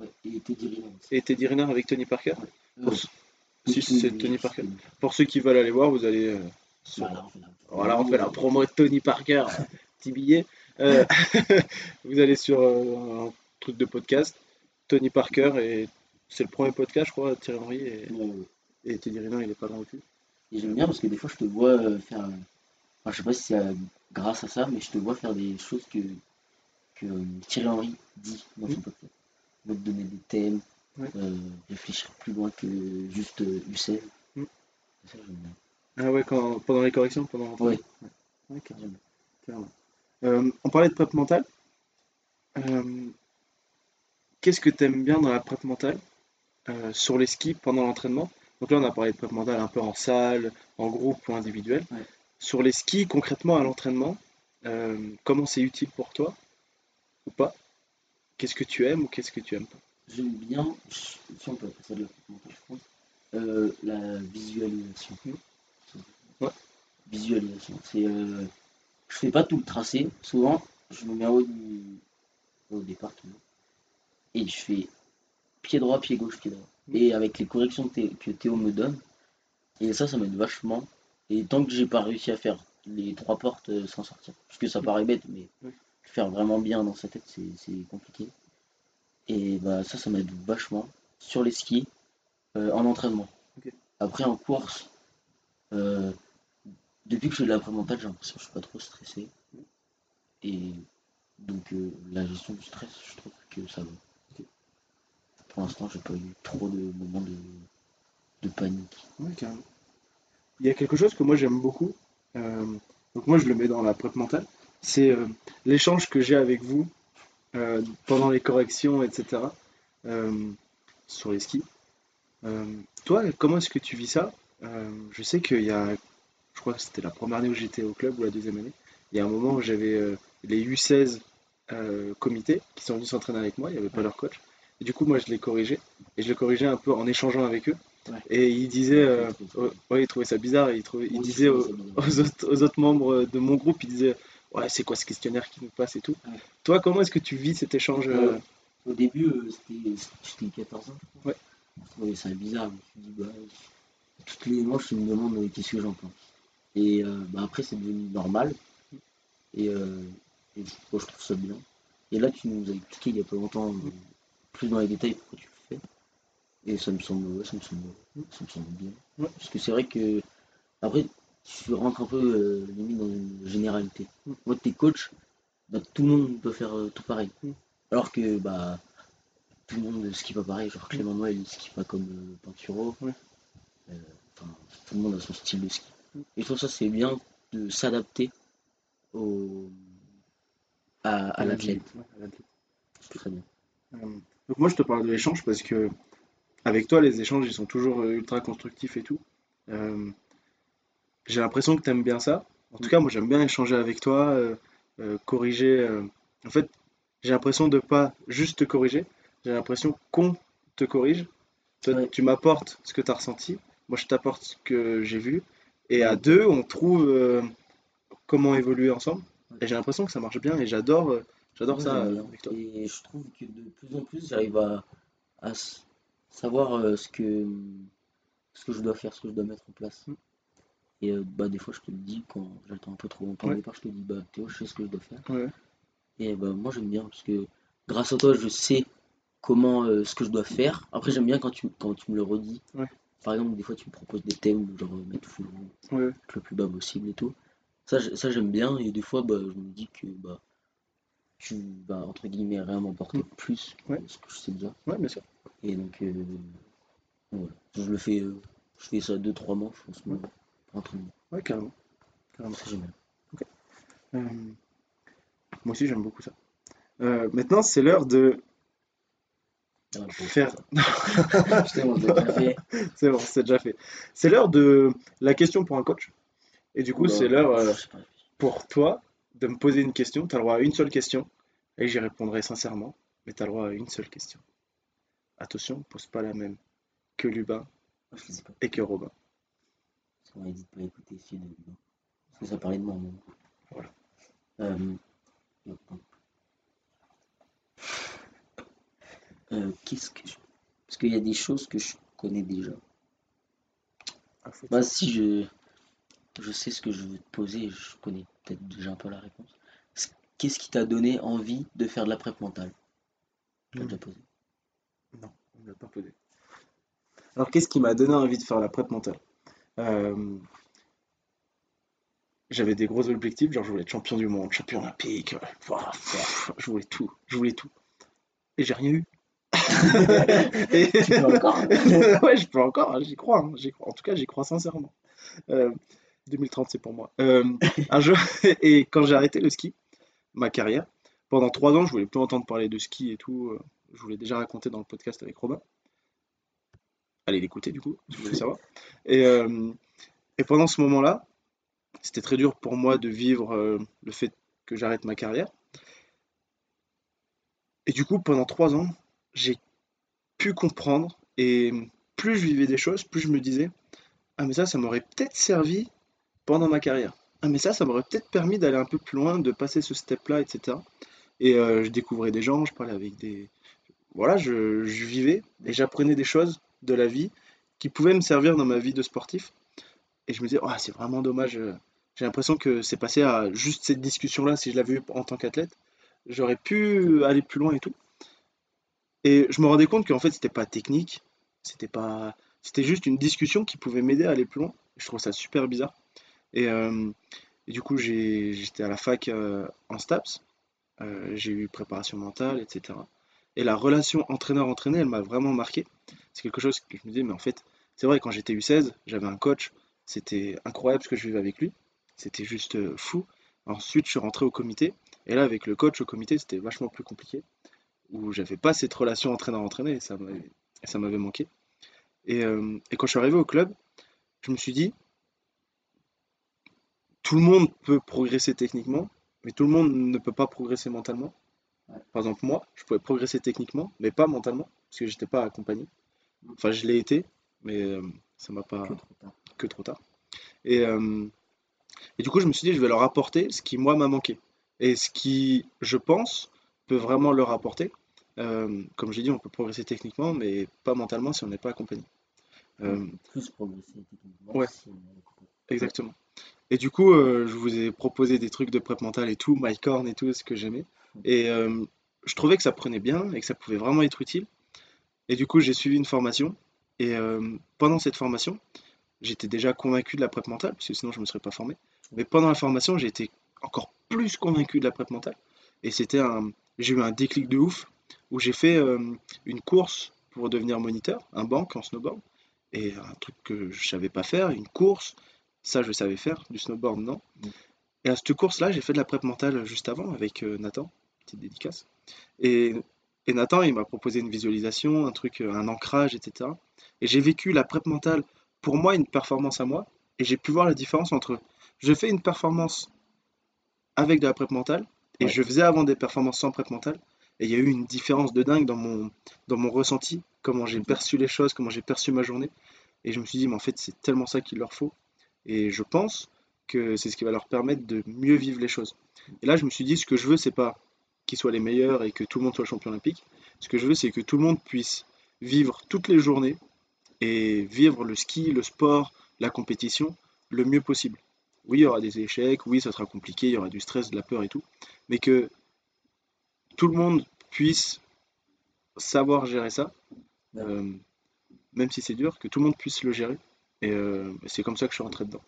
ouais, et Teddy Riner et Teddy Riner avec Tony Parker? Si, c'est Tony Parker. Pour ceux qui veulent aller voir, vous allez. euh, sur- Voilà, on fait la, Voilà, on fait la promo de Tony Parker, petit billet. Euh, vous allez sur euh, un truc de podcast, Tony Parker, et c'est le premier podcast, je crois, Thierry Henry et, Euh, et Teddy Riner, il est pas dans le cul. Et j'aime bien parce que des fois je te vois faire. Enfin, je sais pas si c'est grâce à ça, mais je te vois faire des choses que, que Thierry Henry dit dans son Mm. podcast. Donc donner des thèmes, Ouais. euh, réfléchir plus loin que juste euh, U16. Mm. Ça. Ah ouais, quand, pendant les corrections pendant... Ouais, carrément. Euh, on parlait de prep mentale. Euh, Qu'est-ce que tu aimes bien dans la prep mentale euh, sur les skis pendant l'entraînement? Donc là, on a parlé de prep mentale un peu en salle, en groupe ou individuel. Ouais. Sur les skis, concrètement à l'entraînement, euh, comment c'est utile pour toi ou pas? Qu'est-ce que tu aimes ou qu'est-ce que tu aimes pas? J'aime bien, si on peut appeler ça de la je pense, euh, la visualisation. Ouais. Visualisation. C'est, euh, je fais pas tout le tracé. Souvent, je me mets en haut du, au départ toujours. Et je fais pied droit, pied gauche, pied droit. Mm. Et avec les corrections que, Thé- que Théo me donne. Et ça, ça m'aide vachement. Et tant que j'ai pas réussi à faire les trois portes euh, sans sortir, parce que ça paraît bête, mais faire vraiment bien dans sa tête, c'est compliqué. Et bah ça, ça m'aide vachement. Sur les skis, Euh, en entraînement. Après, en course, euh, depuis que je fais de la mentale, j'ai l'impression que je suis pas trop stressé. Et donc, euh, la gestion du stress, je trouve que ça va. Pour l'instant, j'ai pas eu trop de moments de, de panique. Carrément. Il y a quelque chose que moi j'aime beaucoup, donc moi je le mets dans la prep mentale, c'est l'échange que j'ai avec vous euh, pendant les corrections, etc. euh, sur les skis. Euh, toi, comment est-ce que tu vis ça? Je sais qu'il y a, je crois que c'était la première année où j'étais au club ou la deuxième année, il y a un moment où j'avais les U16 euh, comités qui sont venus s'entraîner avec moi, il n'y avait pas leur coach. Et du coup, moi je les corrigeais, et je les corrigeais un peu en échangeant avec eux. Ouais. Et ils disaient, euh, ouais, ils trouvaient ça bizarre, ils, trouvaient, ils Oui, disaient autres, aux autres membres de mon groupe, ils disaient, ouais, c'est quoi ce questionnaire qui nous passe et tout. Ouais. Toi, comment est-ce que tu vis cet échange euh, Ouais. Au début, euh, c'était j'étais 14 ans, je. Ouais. Je trouvais ça bizarre. Je me suis dit, bah, toutes les manches, ils me demandent euh, qu'est-ce que j'en pense. Et euh, bah, après, c'est devenu normal. Et, euh, et je, moi, je trouve ça bien. Et là, tu nous as expliqué il y a pas longtemps, euh, plus dans les détails, pourquoi tu le fais. Et ça me semble, ça me semble, ça me semble bien. Ouais. Parce que c'est vrai que, après, tu rentres un peu euh, limite dans une généralité. Mm. Moi, t'es coach, bah, tout le monde peut faire euh, tout pareil. Mm. Alors que bah, tout le monde ne skie pas pareil. Genre Clément Noël, il skie pas comme euh, Pinturo. Ouais. Euh, enfin, tout le monde a son style de ski. Mm. Et je trouve ça c'est bien de s'adapter au... à, à l'athlète. Ouais. C'est très bien. Euh, Donc moi je te parle de l'échange parce que avec toi les échanges ils sont toujours ultra constructifs et tout. J'ai l'impression que tu aimes bien ça. En tout cas moi j'aime bien échanger avec toi, euh, euh, corriger. euh, En fait j'ai l'impression de pas juste te corriger, j'ai l'impression qu'on te corrige. Toi Ouais. tu m'apportes ce que tu as ressenti, moi je t'apporte ce que j'ai vu. Et à deux on trouve euh, comment évoluer ensemble. Et j'ai l'impression que ça marche bien et j'adore euh, j'adore Ouais, ça j'aime euh, bien. avec toi. Et je trouve que de plus en plus, j'arrive à, à s- savoir euh, ce que, ce que je dois faire, ce que je dois mettre en place. Et euh, bah, des fois, je te le dis quand j'attends un peu trop longtemps. Ouais. Au départ, je te dis, bah, Théo, je sais ce que je dois faire. Ouais. Et bah, moi, j'aime bien parce que grâce à toi, je sais comment, euh, ce que je dois faire. Après, j'aime bien quand tu, quand tu me le redis. Ouais. Par exemple, des fois, tu me proposes des thèmes, genre euh, mettre full le plus bas possible et tout. Ça, j'aime bien. Et des fois, bah, je me dis que bah, tu vas, entre guillemets, rien m'apporter Mm. plus que ce que je sais déjà. Ouais, bien sûr. Et donc, euh, voilà. Je le fais, je fais ça deux, trois manches en ce moment. Ouais, carrément. carrément. C'est génial. Euh, moi aussi, j'aime beaucoup ça. Euh, maintenant, c'est l'heure de Ah, faire. C'est bon, c'est déjà fait. C'est l'heure de la question pour un coach. Et du coup, c'est l'heure euh, pour toi de me poser une question. Tu as le droit à une seule question. Et j'y répondrai sincèrement. Mais tu as le droit à une seule question. Attention, pose pas la même que Lubin pas. et que Robin. Dit de pas écouter celui de Lubin. Parce que ça parlait de moi, moi. Voilà. Euh, non, non. Euh, qu'est-ce que je... Parce qu'il y a des choses que je connais déjà. Ah, Bah, si je... je sais ce que je veux te poser, je connais peut-être déjà un peu la réponse. Qu'est-ce qui t'a donné envie de faire de la prep mentale? Tu l'as Hmm. déjà posé. Non, on ne l'a pas posé. Alors, qu'est-ce qui m'a donné envie de faire la prep mentale? Euh, J'avais des gros objectifs, genre je voulais être champion du monde, champion olympique, euh, je voulais tout, je voulais tout. Et j'ai rien eu. Et- Tu peux encore? Ouais, je peux encore, hein, j'y crois, hein, j'y crois. En tout cas, j'y crois sincèrement. Euh, 2030, c'est pour moi. Euh, un jour, et quand j'ai arrêté le ski, ma carrière, pendant trois ans, je voulais plus entendre parler de ski et tout. euh, Je vous l'ai déjà raconté dans le podcast avec Robin. Allez l'écouter du coup, si vous voulez savoir. Et, euh, et pendant ce moment-là, c'était très dur pour moi de vivre euh, le fait que j'arrête ma carrière. Et du coup, pendant trois ans, j'ai pu comprendre et plus je vivais des choses, plus je me disais, ah mais ça, ça m'aurait peut-être servi pendant ma carrière. Ah mais ça, ça m'aurait peut-être permis d'aller un peu plus loin, de passer ce step-là, etc. Et euh, je découvrais des gens, je parlais avec des... Voilà, je, je vivais et j'apprenais des choses de la vie qui pouvaient me servir dans ma vie de sportif. Et je me disais, Ah, c'est vraiment dommage. euh, J'ai l'impression que c'est passé à juste cette discussion-là, si je l'avais eu en tant qu'athlète, j'aurais pu aller plus loin et tout. Et je me rendais compte qu'en fait, c'était pas technique, c'était pas, c'était juste une discussion qui pouvait m'aider à aller plus loin. Je trouve ça super bizarre. Et, euh, du coup, j'étais à la fac euh, en STAPS. J'ai eu préparation mentale, etc. Et la relation entraîneur-entraîné, elle m'a vraiment marqué. C'est quelque chose que je me disais, mais en fait, c'est vrai, quand j'étais U16, j'avais un coach, c'était incroyable ce que je vivais avec lui. C'était juste euh, fou. Ensuite, je suis rentré au comité. Et là, avec le coach au comité, c'était vachement plus compliqué. Où j'avais pas cette relation entraîneur-entraîné. Et ça m'avait et ça m'avait manqué. Et, euh, et quand je suis arrivé au club, je me suis dit, tout le monde peut progresser techniquement, mais tout le monde ne peut pas progresser mentalement. Par exemple, moi, je pouvais progresser techniquement, mais pas mentalement, parce que j'étais pas accompagné. Enfin, je l'ai été, mais euh, ça m'a pas Que trop tard. que trop tard. Et, euh, et du coup, je me suis dit, je vais leur apporter ce qui, moi, m'a manqué. Et ce qui, je pense, peut vraiment leur apporter. Euh, comme j'ai dit, on peut progresser techniquement, mais pas mentalement si on n'est pas accompagné. Euh, Plus progresser techniquement. ouais. si on. Exactement. Et du coup, euh, je vous ai proposé des trucs de prep mental et tout, MyCorn et tout, ce que j'aimais. Et je trouvais que ça prenait bien et que ça pouvait vraiment être utile. Et du coup, j'ai suivi une formation. Et euh, pendant cette formation, j'étais déjà convaincu de la prep mentale, parce que sinon je ne me serais pas formé. Mais pendant la formation, j'ai été encore plus convaincu de la prep mentale. Et c'était un, j'ai eu un déclic de ouf où j'ai fait euh, une course pour devenir moniteur, un banc en snowboard. Et un truc que je savais pas faire, une course, ça je savais faire, du snowboard non. Et à cette course-là, j'ai fait de la prep mentale juste avant avec euh, Nathan, petite dédicace. Et, et Nathan, il m'a proposé une visualisation, un truc, euh, un ancrage, etc. Et j'ai vécu la prep mentale, pour moi, une performance à moi. Et j'ai pu voir la différence entre je fais une performance avec de la prep mentale et Ouais. je faisais avant des performances sans prep mentale. Et il y a eu une différence de dingue dans mon, dans mon ressenti, comment j'ai perçu les choses, comment j'ai perçu ma journée. Et je me suis dit, mais en fait, c'est tellement ça qu'il leur faut. Et je pense que c'est ce qui va leur permettre de mieux vivre les choses. Et là, je me suis dit, ce que je veux, c'est pas qu'ils soient les meilleurs et que tout le monde soit champion olympique. Ce que je veux, c'est que tout le monde puisse vivre toutes les journées et vivre le ski, le sport, la compétition le mieux possible. Oui, il y aura des échecs, oui, ça sera compliqué, il y aura du stress, de la peur et tout, mais que tout le monde puisse savoir gérer ça, euh, même si c'est dur, que tout le monde puisse le gérer. Et euh, c'est comme ça que je suis rentré dedans.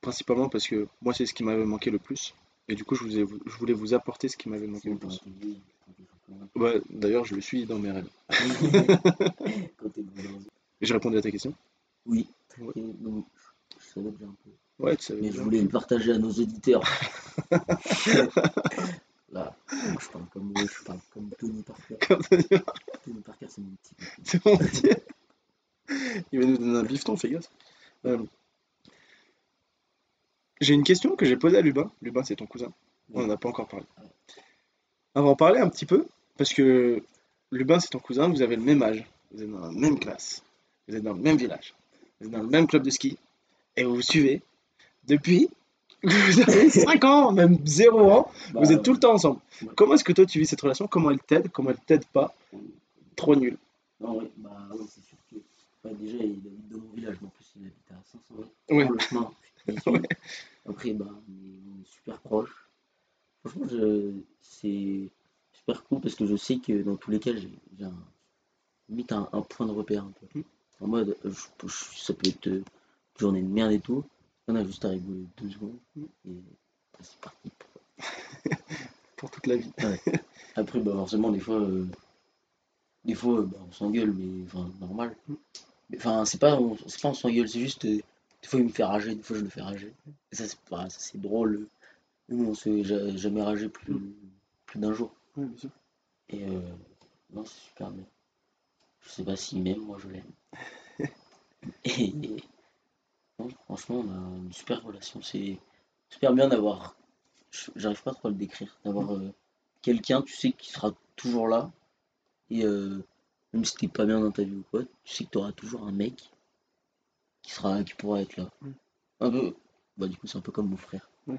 Principalement parce que moi, c'est ce qui m'avait manqué le plus. Et du coup, je, vous ai- je voulais vous apporter ce qui m'avait manqué le. Ouais, D'ailleurs, je le suis dans mes rêves. Et j'ai répondu à ta question? Oui. Ouais. Donc, je savais déjà un peu. Ouais, tu savais Mais je voulais le partager à nos auditeurs. Là, donc je parle comme je parle comme Tony Parker. Comme Tony Parker, c'est mon petit. C'est bon, tiens. Il va nous donner un bifton, fais gaffe. Euh, J'ai une question que j'ai posée à Lubin. Lubin, c'est ton cousin. On n'en a pas encore parlé. On va en parler un petit peu, parce que Lubin, c'est ton cousin, vous avez le même âge, vous êtes dans la même classe, vous êtes dans le même village, vous êtes dans le même club de ski, et vous vous suivez depuis vous avez 5 ans, même 0 ans, Bah, vous êtes tout le temps ensemble. Ouais. Comment est-ce que toi tu vis cette relation? Comment elle t'aide? Comment elle t'aide pas? Trop nul. Non, ouais, bah ouais, c'est sûr que. ouais, déjà, il habite dans mon village, mais en plus, il habite à 500 mètres. Ouais. Ouais. Après, bah, on est, super proches. Franchement, je- c'est super cool parce que je sais que dans tous les cas, j'ai un, limite un, un point de repère un peu. Mm. En mode, je- je- ça peut être euh, une journée de merde et tout. On a juste à rigoler deux secondes Mm. et bah, c'est parti. Pour toute la vie. Après, bah, forcément, des fois, euh, des fois euh, bah, on s'engueule, mais enfin, normal. Mais, Enfin, c'est pas, on- pas on s'engueule, c'est juste, euh, des fois il me fait rager, des fois je le fais rager. Et ça, c'est ça, c'est drôle. Nous, on s'est ja- jamais ragé plus, plus d'un jour. Ouais, bien sûr. Et euh, non, c'est super bien. Je sais pas s'il m'aime, moi je l'aime. et, non, franchement, on a une super relation. C'est super bien d'avoir. je- J'arrive pas trop à le décrire. D'avoir euh, quelqu'un, tu sais, qui sera toujours là. Et euh, même si t'es pas bien dans ta vie ou quoi, tu sais que tu auras toujours un mec qui sera qui pourra être là. Mm. Un peu. Bah, du coup, c'est un peu comme mon frère. Ouais.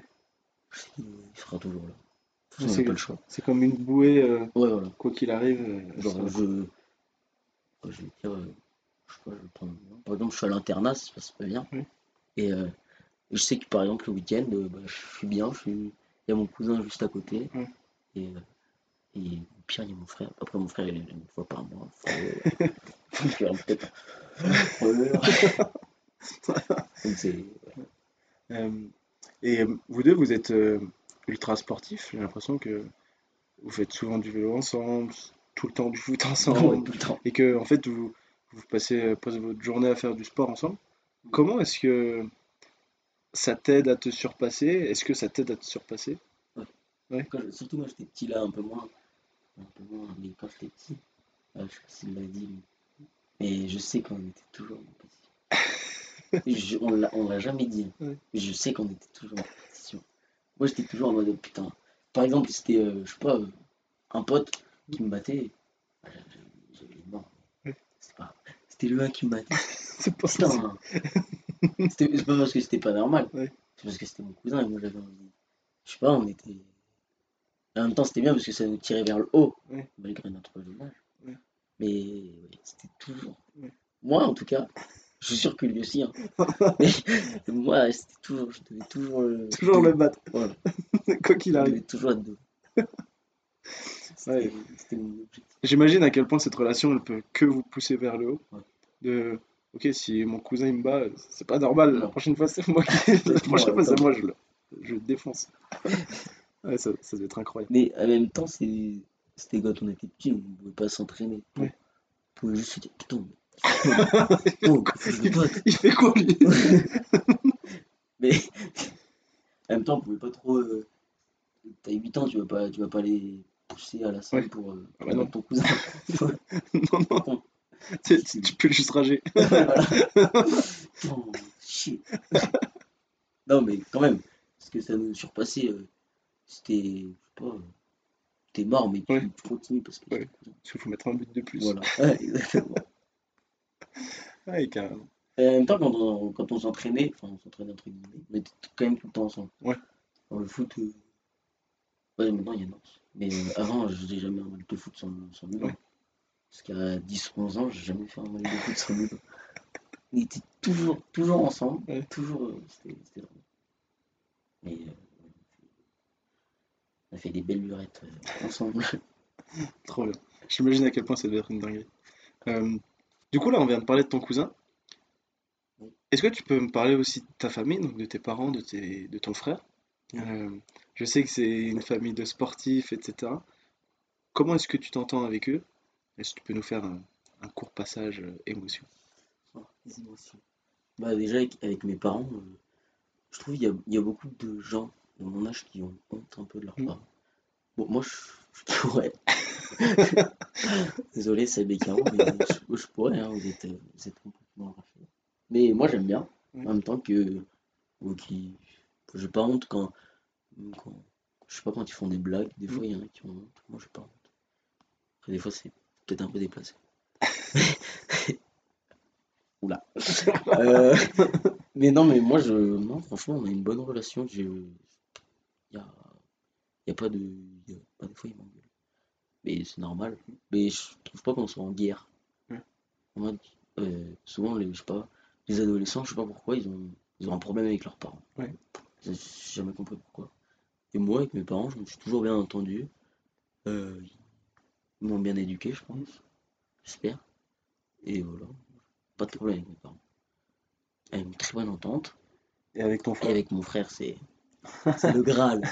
Il sera toujours là. C'est- pas le choix. C'est comme une bouée, euh, Ouais, voilà. quoi qu'il arrive. euh, Genre, je. vais dire. euh, Je sais pas, je vais prendre. Par exemple, je suis à l'internat, ça se passe pas bien. Et je sais que par exemple, le week-end, bah, je suis bien. Je suis... Il y a mon cousin juste à côté. Et, et pire, il y a mon frère. Après, mon frère, il est une fois par mois. Peut-être. Euh, et euh, vous deux, vous êtes euh, ultra sportifs. J'ai l'impression que vous faites souvent du vélo ensemble, tout le temps du foot Ouais, ensemble, tout le temps. et que en fait vous, vous passez, passez votre journée à faire du sport ensemble. Comment est-ce que ça t'aide à te surpasser? Est-ce que ça t'aide à te surpasser? Quand surtout moi j'étais petit là, un peu moins. Un peu moins, mais quand j'étais petit, euh, je sais pas s'il l'a dit, mais- mais je sais qu'on était toujours. Et je- on on l'a jamais dit, Ouais. je sais qu'on était toujours en compétition. Moi j'étais toujours en mode putain. Par exemple, c'était, euh, je sais pas, euh, un pote qui me battait. Ah, J'avais les mains. C'était le 1 qui me battait. C'est pas Putain. C'était- C'est pas parce que c'était pas normal. Ouais. C'est parce que c'était mon cousin et moi j'avais envie. Je sais pas, on était. En même temps, c'était bien parce que ça nous tirait vers le haut, Ouais. malgré notre jeune âge. Mais c'était toujours. Moi, en tout cas, je suis sûr que lui aussi. hein. Mais moi, c'était toujours. Je devais toujours. euh, Toujours le battre, Voilà. quoi qu'il Je arrive. devais toujours être deux. Ouais. J'imagine à quel point cette relation elle peut que vous pousser vers le haut. Ouais. De ok, si mon cousin il me bat, c'est pas normal. La prochaine fois c'est moi qui. La prochaine fois c'est moi, je le, je le défonce. Ouais, ça, ça doit être incroyable. Mais en même temps, c'était quand on était petit, on ne pouvait pas s'entraîner. Ouais. On pouvait juste se dire putain, mais- oh. Il fait quoi lui? Mais en même temps, on pouvait pas trop. euh, T'as 8 ans, tu vas pas, tu vas pas aller pousser à la salle Ouais. pour, euh, Ah bah non. ton cousin. Non, non, tu, tu- tu peux juste rager. Voilà. Oh, shit. non, mais quand même, parce que ça nous surpassait. euh, C'était, je sais pas, t'es mort, mais tu, Ouais. tu continues parce que. Ouais. Parce qu'il faut mettre un but de plus. Voilà, Ouais, Ouais, carrément. Et en même temps, quand on, quand on s'entraînait, enfin, on s'entraînait entre guillemets, on était quand même tout le temps ensemble. Ouais. Dans le foot, euh, ouais, maintenant il y a Nantes. Mais euh, avant, je faisais jamais un match de foot sans, sans Milan. Ouais. Parce qu'à 10-11 ans, j'ai jamais fait un match de foot sans Milan. On était toujours, toujours ensemble, Ouais. toujours, euh, c'était drôle. Mais euh, on a fait des belles lurettes ensemble. Trop bien. J'imagine à quel point ça doit être une dinguerie. Du coup, là, on vient de parler de ton cousin. Est-ce que tu peux me parler aussi de ta famille, donc de tes parents, de, tes, de ton frère? Euh, je sais que c'est une famille de sportifs, etc. Comment est-ce que tu t'entends avec eux? Est-ce que tu peux nous faire un, un court passage euh, émotion? Oh, les émotions. Bah déjà avec, avec mes parents, euh, je trouve qu'il y a, il y a beaucoup de gens de mon âge qui ont honte un peu de leurs Mm. parents. Bon, moi je, je pourrais. Désolé, c'est Bécaro, mais je, je pourrais, hein, vous êtes, vous êtes complètement arraché. Mais moi j'aime bien, Ouais. en même temps que qui j'ai pas honte quand, quand je sais pas quand ils font des blagues, des fois il y en a qui ont honte, moi j'ai pas honte. Après des fois c'est peut-être un peu déplacé. Oula. Euh, mais non, mais moi, je, non, franchement, on a une bonne relation. Il y a, y a pas de. Y a pas des fois, il. Mais c'est normal. Mais je trouve pas qu'on soit en guerre. Ouais. En mode, euh, souvent, les, je sais pas, les adolescents, je sais pas pourquoi, ils ont, ils ont un problème avec leurs parents. Ouais. J'ai jamais compris pourquoi. Et moi, avec mes parents, je me suis toujours bien entendu. Euh, ils m'ont bien éduqué, je pense. J'espère. Et voilà. Pas de problème avec mes parents. À une très bonne entente. Et avec ton Et frère? avec mon frère, c'est c'est le Graal.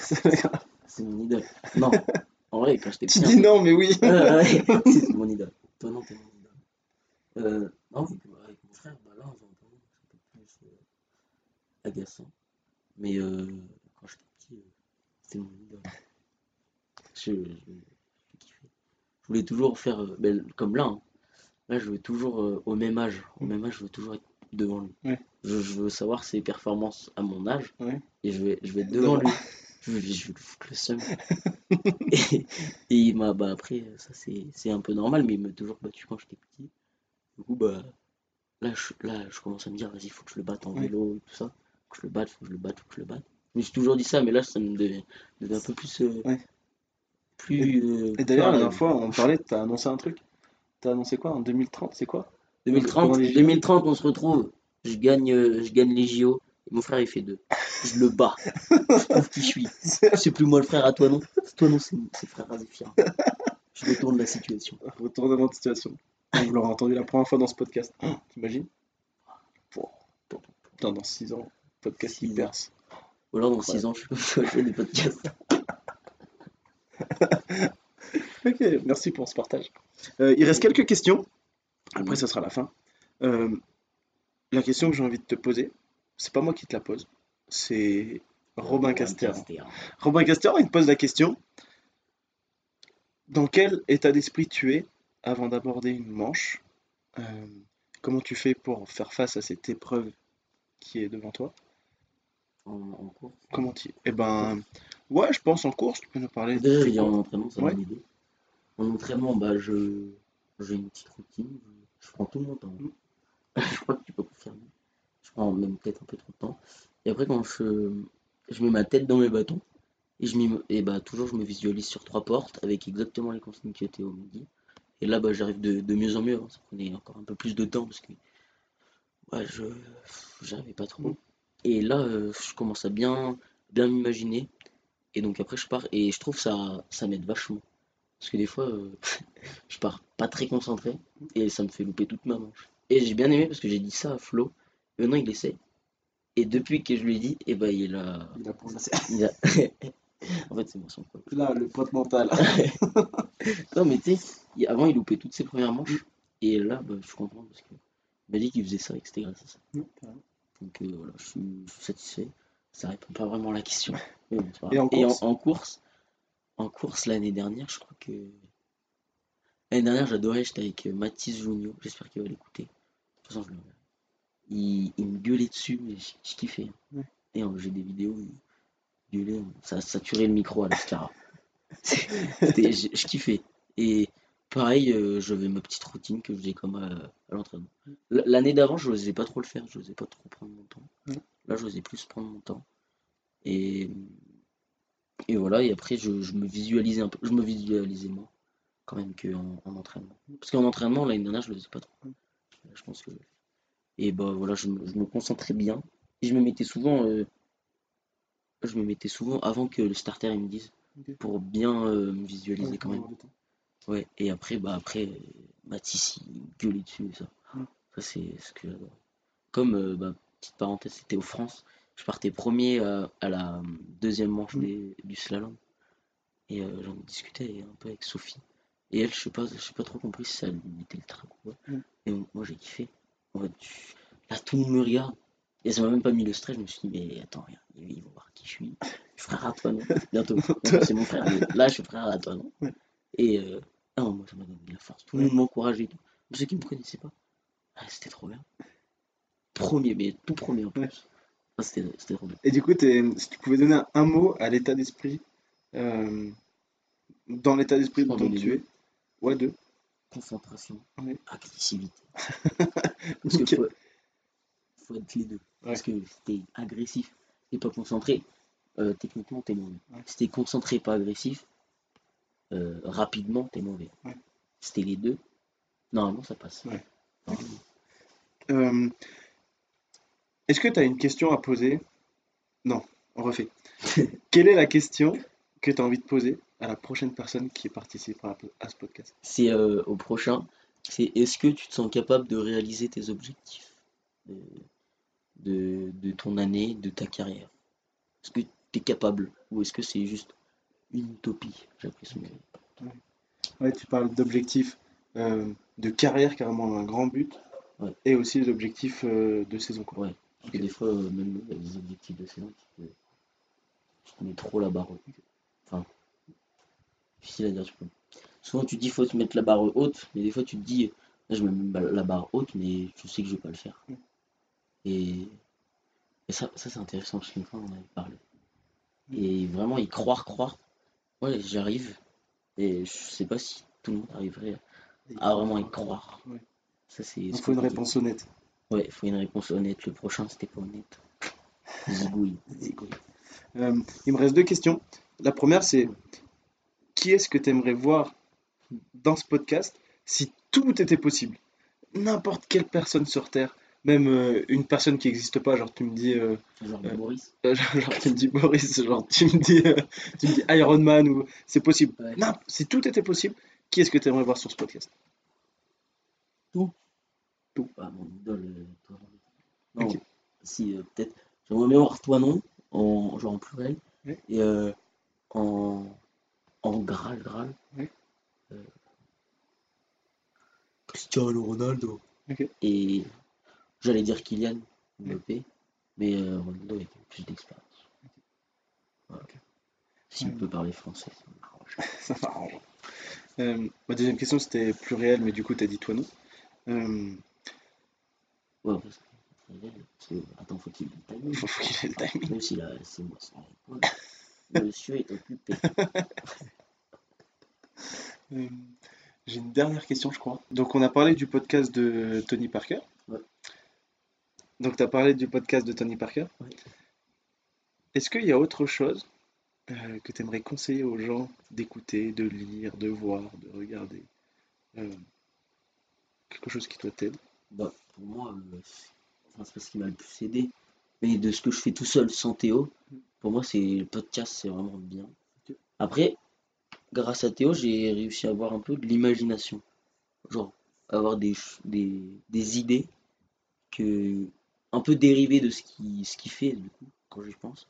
C'est mon idole. Non, en vrai, quand j'étais Tu petit. dis un peu- non, mais oui! Ouais, ouais, c'est mon idole. Toi, non, t'es mon idole. Euh, non, avec, mon frère, bah là, on est un peu, c'est un peu plus euh, agaçant. Mais euh, quand j'étais petit, euh, c'était mon idole. Je, je, je kiffais. Je voulais toujours faire, euh, ben, comme là, hein. là, je veux toujours euh, au même âge. Au même âge, je veux toujours être devant lui. Ouais. Je, je veux savoir ses performances à mon âge Ouais. et je vais, je vais être devant lui. Je lui foutre le seum. et, et il m'a, bah après, ça c'est un peu normal, mais il m'a toujours battu quand j'étais petit. Du coup, bah là, je, là, je commence à me dire, vas-y, faut que je le batte en vélo et tout ça. Faut que je le batte, faut que je le batte, faut que je le batte. Me suis toujours dit ça, mais là, ça me devait, devait un peu plus. euh, Ouais. plus euh, Et d'ailleurs, la dernière fois, on parlait, t'as annoncé un truc. T'as annoncé quoi? En 2030, c'est quoi? 2030, Pendant les JO. 2030, on se retrouve. Je gagne, euh, je gagne les JO. Mon frère, il fait deux. Je le bats. Je prouve qui je suis. C'est plus moi le frère à toi, non? Toi, non, c'est frère Razifia. Je retourne la situation. Retournement de situation. Vous l'aurez entendu la première fois dans ce podcast. Oh, T'imagines? Putain, dans 6 ans, podcast qui perce. Ou alors dans 6 ans, je fais des podcasts. Ok, merci pour ce partage. Euh, il reste quelques questions. Après, ça sera la fin. Euh, la question que j'ai envie de te poser, c'est pas moi qui te la pose, c'est Robin Caster. Robin Caster, il me pose la question Dans quel état d'esprit tu es avant d'aborder une manche Euh, Comment tu fais pour faire face à cette épreuve qui est devant toi? En, en cours. Comment tu Eh ben, ouais, je pense en course, tu peux nous parler de Déjà, en entraînement, ça Ouais. va m'aider. En entraînement, bah, je j'ai une petite routine. Je, je prends tout mon temps. Mm. je crois que tu peux confirmer. Je prends même peut-être un peu trop de temps. Et après, quand je, je mets ma tête dans mes bâtons, et, je et bah, toujours, je me visualise sur trois portes avec exactement les consignes que Théo me dit. Et là, bah, j'arrive de, mieux en mieux. hein. Ça prenait encore un peu plus de temps parce que ouais, je j'arrivais pas trop. Et là, euh, je commence à bien, bien m'imaginer. Et donc après, je pars et je trouve ça, ça m'aide vachement. Parce que des fois, euh, je pars pas très concentré et ça me fait louper toute ma manche. Et j'ai bien aimé parce que j'ai dit ça à Flo. Maintenant, il essaie. Et depuis que je lui ai dit, et ben il a. Il a progressé. il a- en fait, c'est moi son pote. Là, le pote mental. Non, mais tu sais, avant, il loupait toutes ses premières manches. Et là, bah, je suis content parce que il m'a dit qu'il faisait ça et que c'était grâce à ça. Donc euh, voilà, je suis, satisfait. Ça répond pas vraiment à la question. Mais bon, Et en grave. course en, course, en course l'année dernière, je crois que l'année dernière j'adorais, j'étais avec euh, Mathis Junio, j'espère qu'il va l'écouter. De toute façon, je le il, il me gueulait dessus, mais je, je kiffais. Ouais. Et euh, j'ai des vidéos il gueulait, ça saturait le micro à la Scara. C'était- je, je kiffais. Et pareil, euh, j'avais ma petite routine que je faisais comme à, à l'entraînement. L'année d'avant, je n'osais pas trop le faire, je n'osais pas trop prendre mon temps. Ouais. Là, j'osais plus prendre mon temps. Et, et voilà, et après, je, je me visualisais un peu, je me visualisais moins quand même qu'en en entraînement. Parce qu'en entraînement, l'année dernière, je le faisais pas trop. Je pense que. Et bah voilà, je, me- je me concentrais bien. Et je me mettais souvent. euh, je me mettais souvent avant que le starter il me dise. Pour bien euh, me visualiser Ouais, quand même. Ouais, et après, bah après, Matisse, il gueulait dessus et ça. Mm. Ça, c'est ce que j'adore. Comme, euh, bah, petite parenthèse, c'était au France. Je partais premier à la deuxième manche Mm. des- du slalom. Et j'en discutais un peu avec Sophie. Et elle, je sais pas, je sais pas trop compris si ça lui mettait le trac ou quoi. Mm. Et moi, j'ai kiffé. Là, tout le monde me regarde. Et ça m'a même pas mis le stress. Je me suis dit, mais attends, ils vont voir qui je suis. Je suis frère à toi, non? Bientôt. C'est mon frère. mais Là, je suis frère à toi, non? Ouais. Et euh, ah, moi, ça m'a donné de la force. Tout le monde m'encourageait. et tout. Même Ceux qui me connaissaient pas. Ah, c'était trop bien. Premier, mais tout premier en plus. Ouais. Ah, c'était trop bien. Et du coup, si tu pouvais donner un mot à l'état d'esprit, euh, dans l'état d'esprit dont tu es, ouais, deux. Concentration, Ouais. agressivité. Parce que faut, faut être les deux. Parce que si t'es agressif et pas concentré, euh, techniquement t'es mauvais. Ouais. Si t'es concentré et pas agressif, euh, rapidement t'es mauvais. Si t'es les deux, normalement ça passe. Euh, Est-ce que tu as une question à poser? Non, on refait. Quelle est la question que tu as envie de poser à la prochaine personne qui participera à ce podcast? C'est euh, au prochain. C'est est-ce que tu te sens capable de réaliser tes objectifs de, de, de ton année, de ta carrière? Est-ce que tu es capable ou est-ce que c'est juste une utopie? Que- Ouais, tu parles d'objectifs euh, de carrière, carrément un grand but, Ouais. et aussi d'objectifs euh, de saison. Quoi. Ouais. Parce que des fois, euh, même euh, les objectifs de saison, tu, te- mets trop la barre difficile à dire. Tu peux. Souvent, tu dis faut se mettre la barre haute, mais des fois, tu te dis là, je me mets la barre haute, mais je sais que je vais pas le faire. Mm. Et, et ça, ça c'est intéressant parce qu'une fois, on en avait parlé. Et vraiment, y croire, croire. Ouais, j'arrive. Et je sais pas si tout le monde arriverait à vraiment y croire. Ouais. Ça, c'est. Il faut une réponse honnête. Ouais, il faut une réponse honnête. Le prochain, c'était pas honnête. Zigouille. Euh, il me reste deux questions. La première, c'est qui est-ce que tu aimerais voir dans ce podcast si tout était possible? N'importe quelle personne sur Terre, même euh, une personne qui n'existe pas, genre tu me dis, euh, Genre Euh, Boris. euh, genre tu me dis Boris, genre tu me dis, euh, tu me dis Iron Man ou c'est possible. Ouais. Non, si tout était possible, Qui est-ce que tu aimerais voir sur ce podcast? Ah, mon idole, toi. Non, si, peut-être. J'aimerais bien voir toi, non en, Genre en pluriel. Ouais. Et euh, en, en Graal, Graal. Ouais. Euh, Cristiano Ronaldo. Et j'allais dire Kylian Mbappé, mais euh, Ronaldo avec plus d'expérience. Voilà. Ok. S'il Ouais. peut parler français, ça m'arrange. Ça m'arrange. Euh, ma deuxième question, c'était pluriel, mais du coup, tu as dit toi non. Euh, Ouais, parce que, attends, faut qu'il ait le timing. faut, qu'il ait le timing. Même s'il a c'est moi. Monsieur est occupé. Euh, J'ai une dernière question, je crois. Donc, on a parlé du podcast de Tony Parker. Ouais. Donc, tu as parlé du podcast de Tony Parker. Ouais. Est-ce qu'il y a autre chose euh, que tu aimerais conseiller aux gens d'écouter, de lire, de voir, de regarder Euh, Quelque chose qui toi t'aide? Bah, pour moi, euh, c'est enfin, c'est pas ce qui m'a le plus aidé. Mais de ce que je fais tout seul sans Théo, pour moi, c'est le podcast, c'est vraiment bien. Après, grâce à Théo, j'ai réussi à avoir un peu de l'imagination. Genre, avoir des, des, des idées que, un peu dérivées de ce qu'il ce qu'il fait, du coup, quand j'y pense.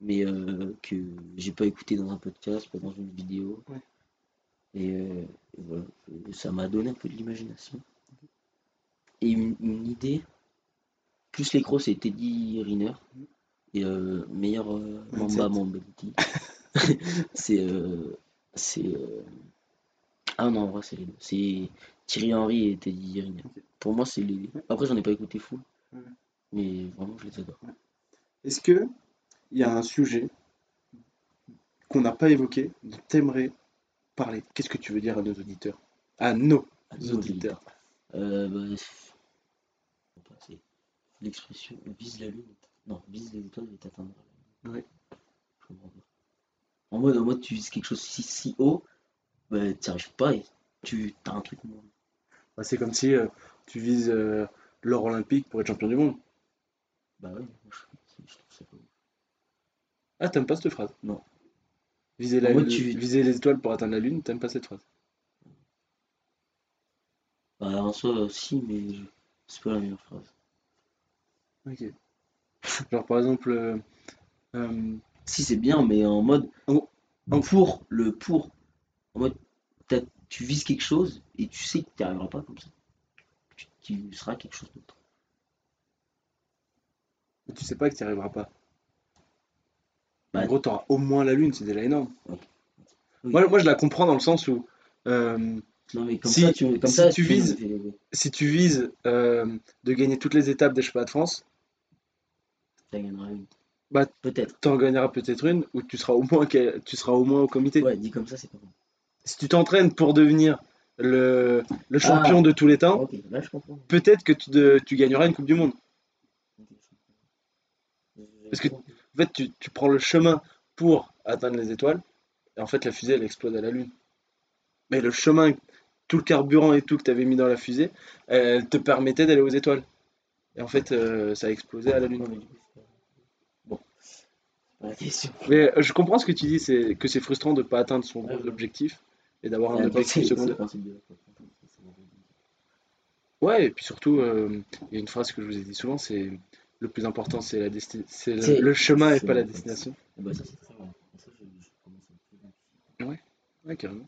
Mais euh, que j'ai pas écouté dans un podcast, pas dans une vidéo. Ouais. Et, euh, et voilà, ça m'a donné un peu de l'imagination. Et une, une idée, plus les crocs, c'est Teddy Riner. Et euh, meilleur euh, Mamba 27. Mobility. c'est. euh, c'est. euh, Ah non, en vrai, c'est les deux. C'est Thierry Henry et Teddy Riner. Pour moi, c'est les. Après, j'en ai pas écouté full. Ouais. Mais vraiment, je les adore. Est-ce que il y a un sujet qu'on n'a pas évoqué, dont tu aimerais parler? Qu'est-ce que tu veux dire à nos auditeurs? À nos À nos auditeurs. Euh, bah, l'expression vise la lune. Non, vise les étoiles et t'atteindras la lune. Ouais. Je comprends pas. En mode, en mode, tu vises quelque chose si, si haut, bah, t'y arrives pas et tu as un truc. Bah, c'est comme si euh, tu vises euh, l'or olympique pour être champion du monde. Bah ouais, je, je trouve ça pas. Ah, t'aimes pas cette phrase? Non. Viser, la, mode, tu- viser les étoiles pour atteindre la lune, t'aimes pas cette phrase? Bah, en soi, si, mais je- c'est pas la meilleure phrase. Ok. Genre par exemple, euh, euh, Si, c'est bien, mais en mode. En pour, le pour. En mode, t'as- tu vises quelque chose et tu sais que tu n'y arriveras pas comme ça. Tu, tu seras quelque chose d'autre. tu sais pas que tu n'y arriveras pas. En Bah, gros, tu auras au moins la lune, c'est déjà énorme. Oui. Moi, moi, je la comprends dans le sens où euh, Non, mais comme Si- ça, tu, comme si ça, tu vises- si tu vises euh, de gagner toutes les étapes des championnats de France, Tu gagneras une. Bah, Peut-être. tu en gagneras peut-être une ou tu seras au moins, tu seras au, moins au comité. Ouais, dit comme ça, c'est pas bon. Si tu t'entraînes pour devenir le, le champion Ah. de tous les temps, peut-être que tu, de- tu gagneras une Coupe du Monde. Parce que- En fait, tu, tu prends le chemin pour atteindre les étoiles, et en fait, la fusée, elle explose à la Lune. Mais le chemin, tout le carburant et tout que tu avais mis dans la fusée, elle te permettait d'aller aux étoiles. Et en fait, euh, ça a explosé à la Lune. mais du coup, c'est pas- Bon. C'est pas la question. Mais euh, je comprends ce que tu dis, c'est que c'est frustrant de ne pas atteindre son Ouais, objectif et d'avoir un objectif secondaire. Ouais, et puis surtout, euh, il y a une phrase que je vous ai dit souvent, c'est le plus important, c'est la c'est le, chemin et pas la destination. Eh ben, ça, c'est très vrai. Ça, je, je commence à me poser Ouais, carrément.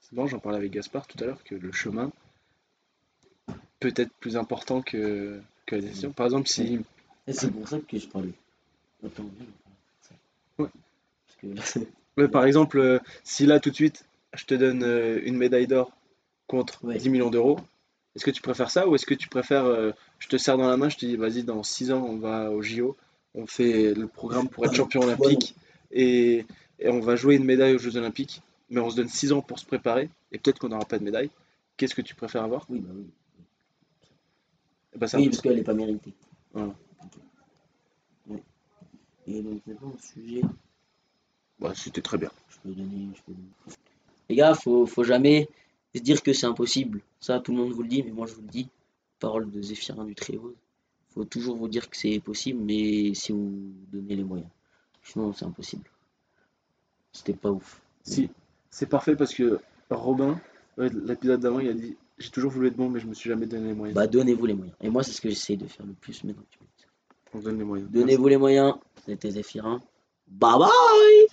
C'est bon, j'en parlais avec Gaspard tout à l'heure, que le chemin peut être plus important que, que la destination. Par exemple, si, Et c'est pour ça que je parlais. Attends, viens, on parle de ça. Ouais. Parce que là, c'est- ouais, par exemple, euh, si là tout de suite, je te donne euh, une médaille d'or contre Ouais. 10 millions d'euros, est-ce que tu préfères ça ou est-ce que tu préfères, euh, je te serre dans la main, je te dis, vas-y, dans 6 ans, on va au JO, on fait le programme pour être champion olympique et, et on va jouer une médaille aux Jeux olympiques, mais on se donne 6 ans pour se préparer et peut-être qu'on n'aura pas de médaille. Qu'est-ce que tu préfères avoir? Oui, bah oui. Eh ben, c'est un Oui, peu parce qu'elle n'est pas méritée. Voilà. Et donc maintenant, le sujet. Bah, c'était très bien. Je peux donner. Les gars, faut, faut jamais se dire que c'est impossible. Ça, tout le monde vous le dit, mais moi je vous le dis. Parole de Zéphirin du Très-Haut. Faut toujours vous dire que c'est possible, mais si vous donnez les moyens. Sinon, c'est impossible. C'était pas ouf. Si, c'est parfait parce que Robin, l'épisode d'avant, il a dit J'ai toujours voulu être bon, mais je me suis jamais donné les moyens. Bah, donnez-vous les moyens. Et moi, c'est ce que j'essaye de faire le plus maintenant. Donnez-vous les moyens. C'était Zéphirin. Bye bye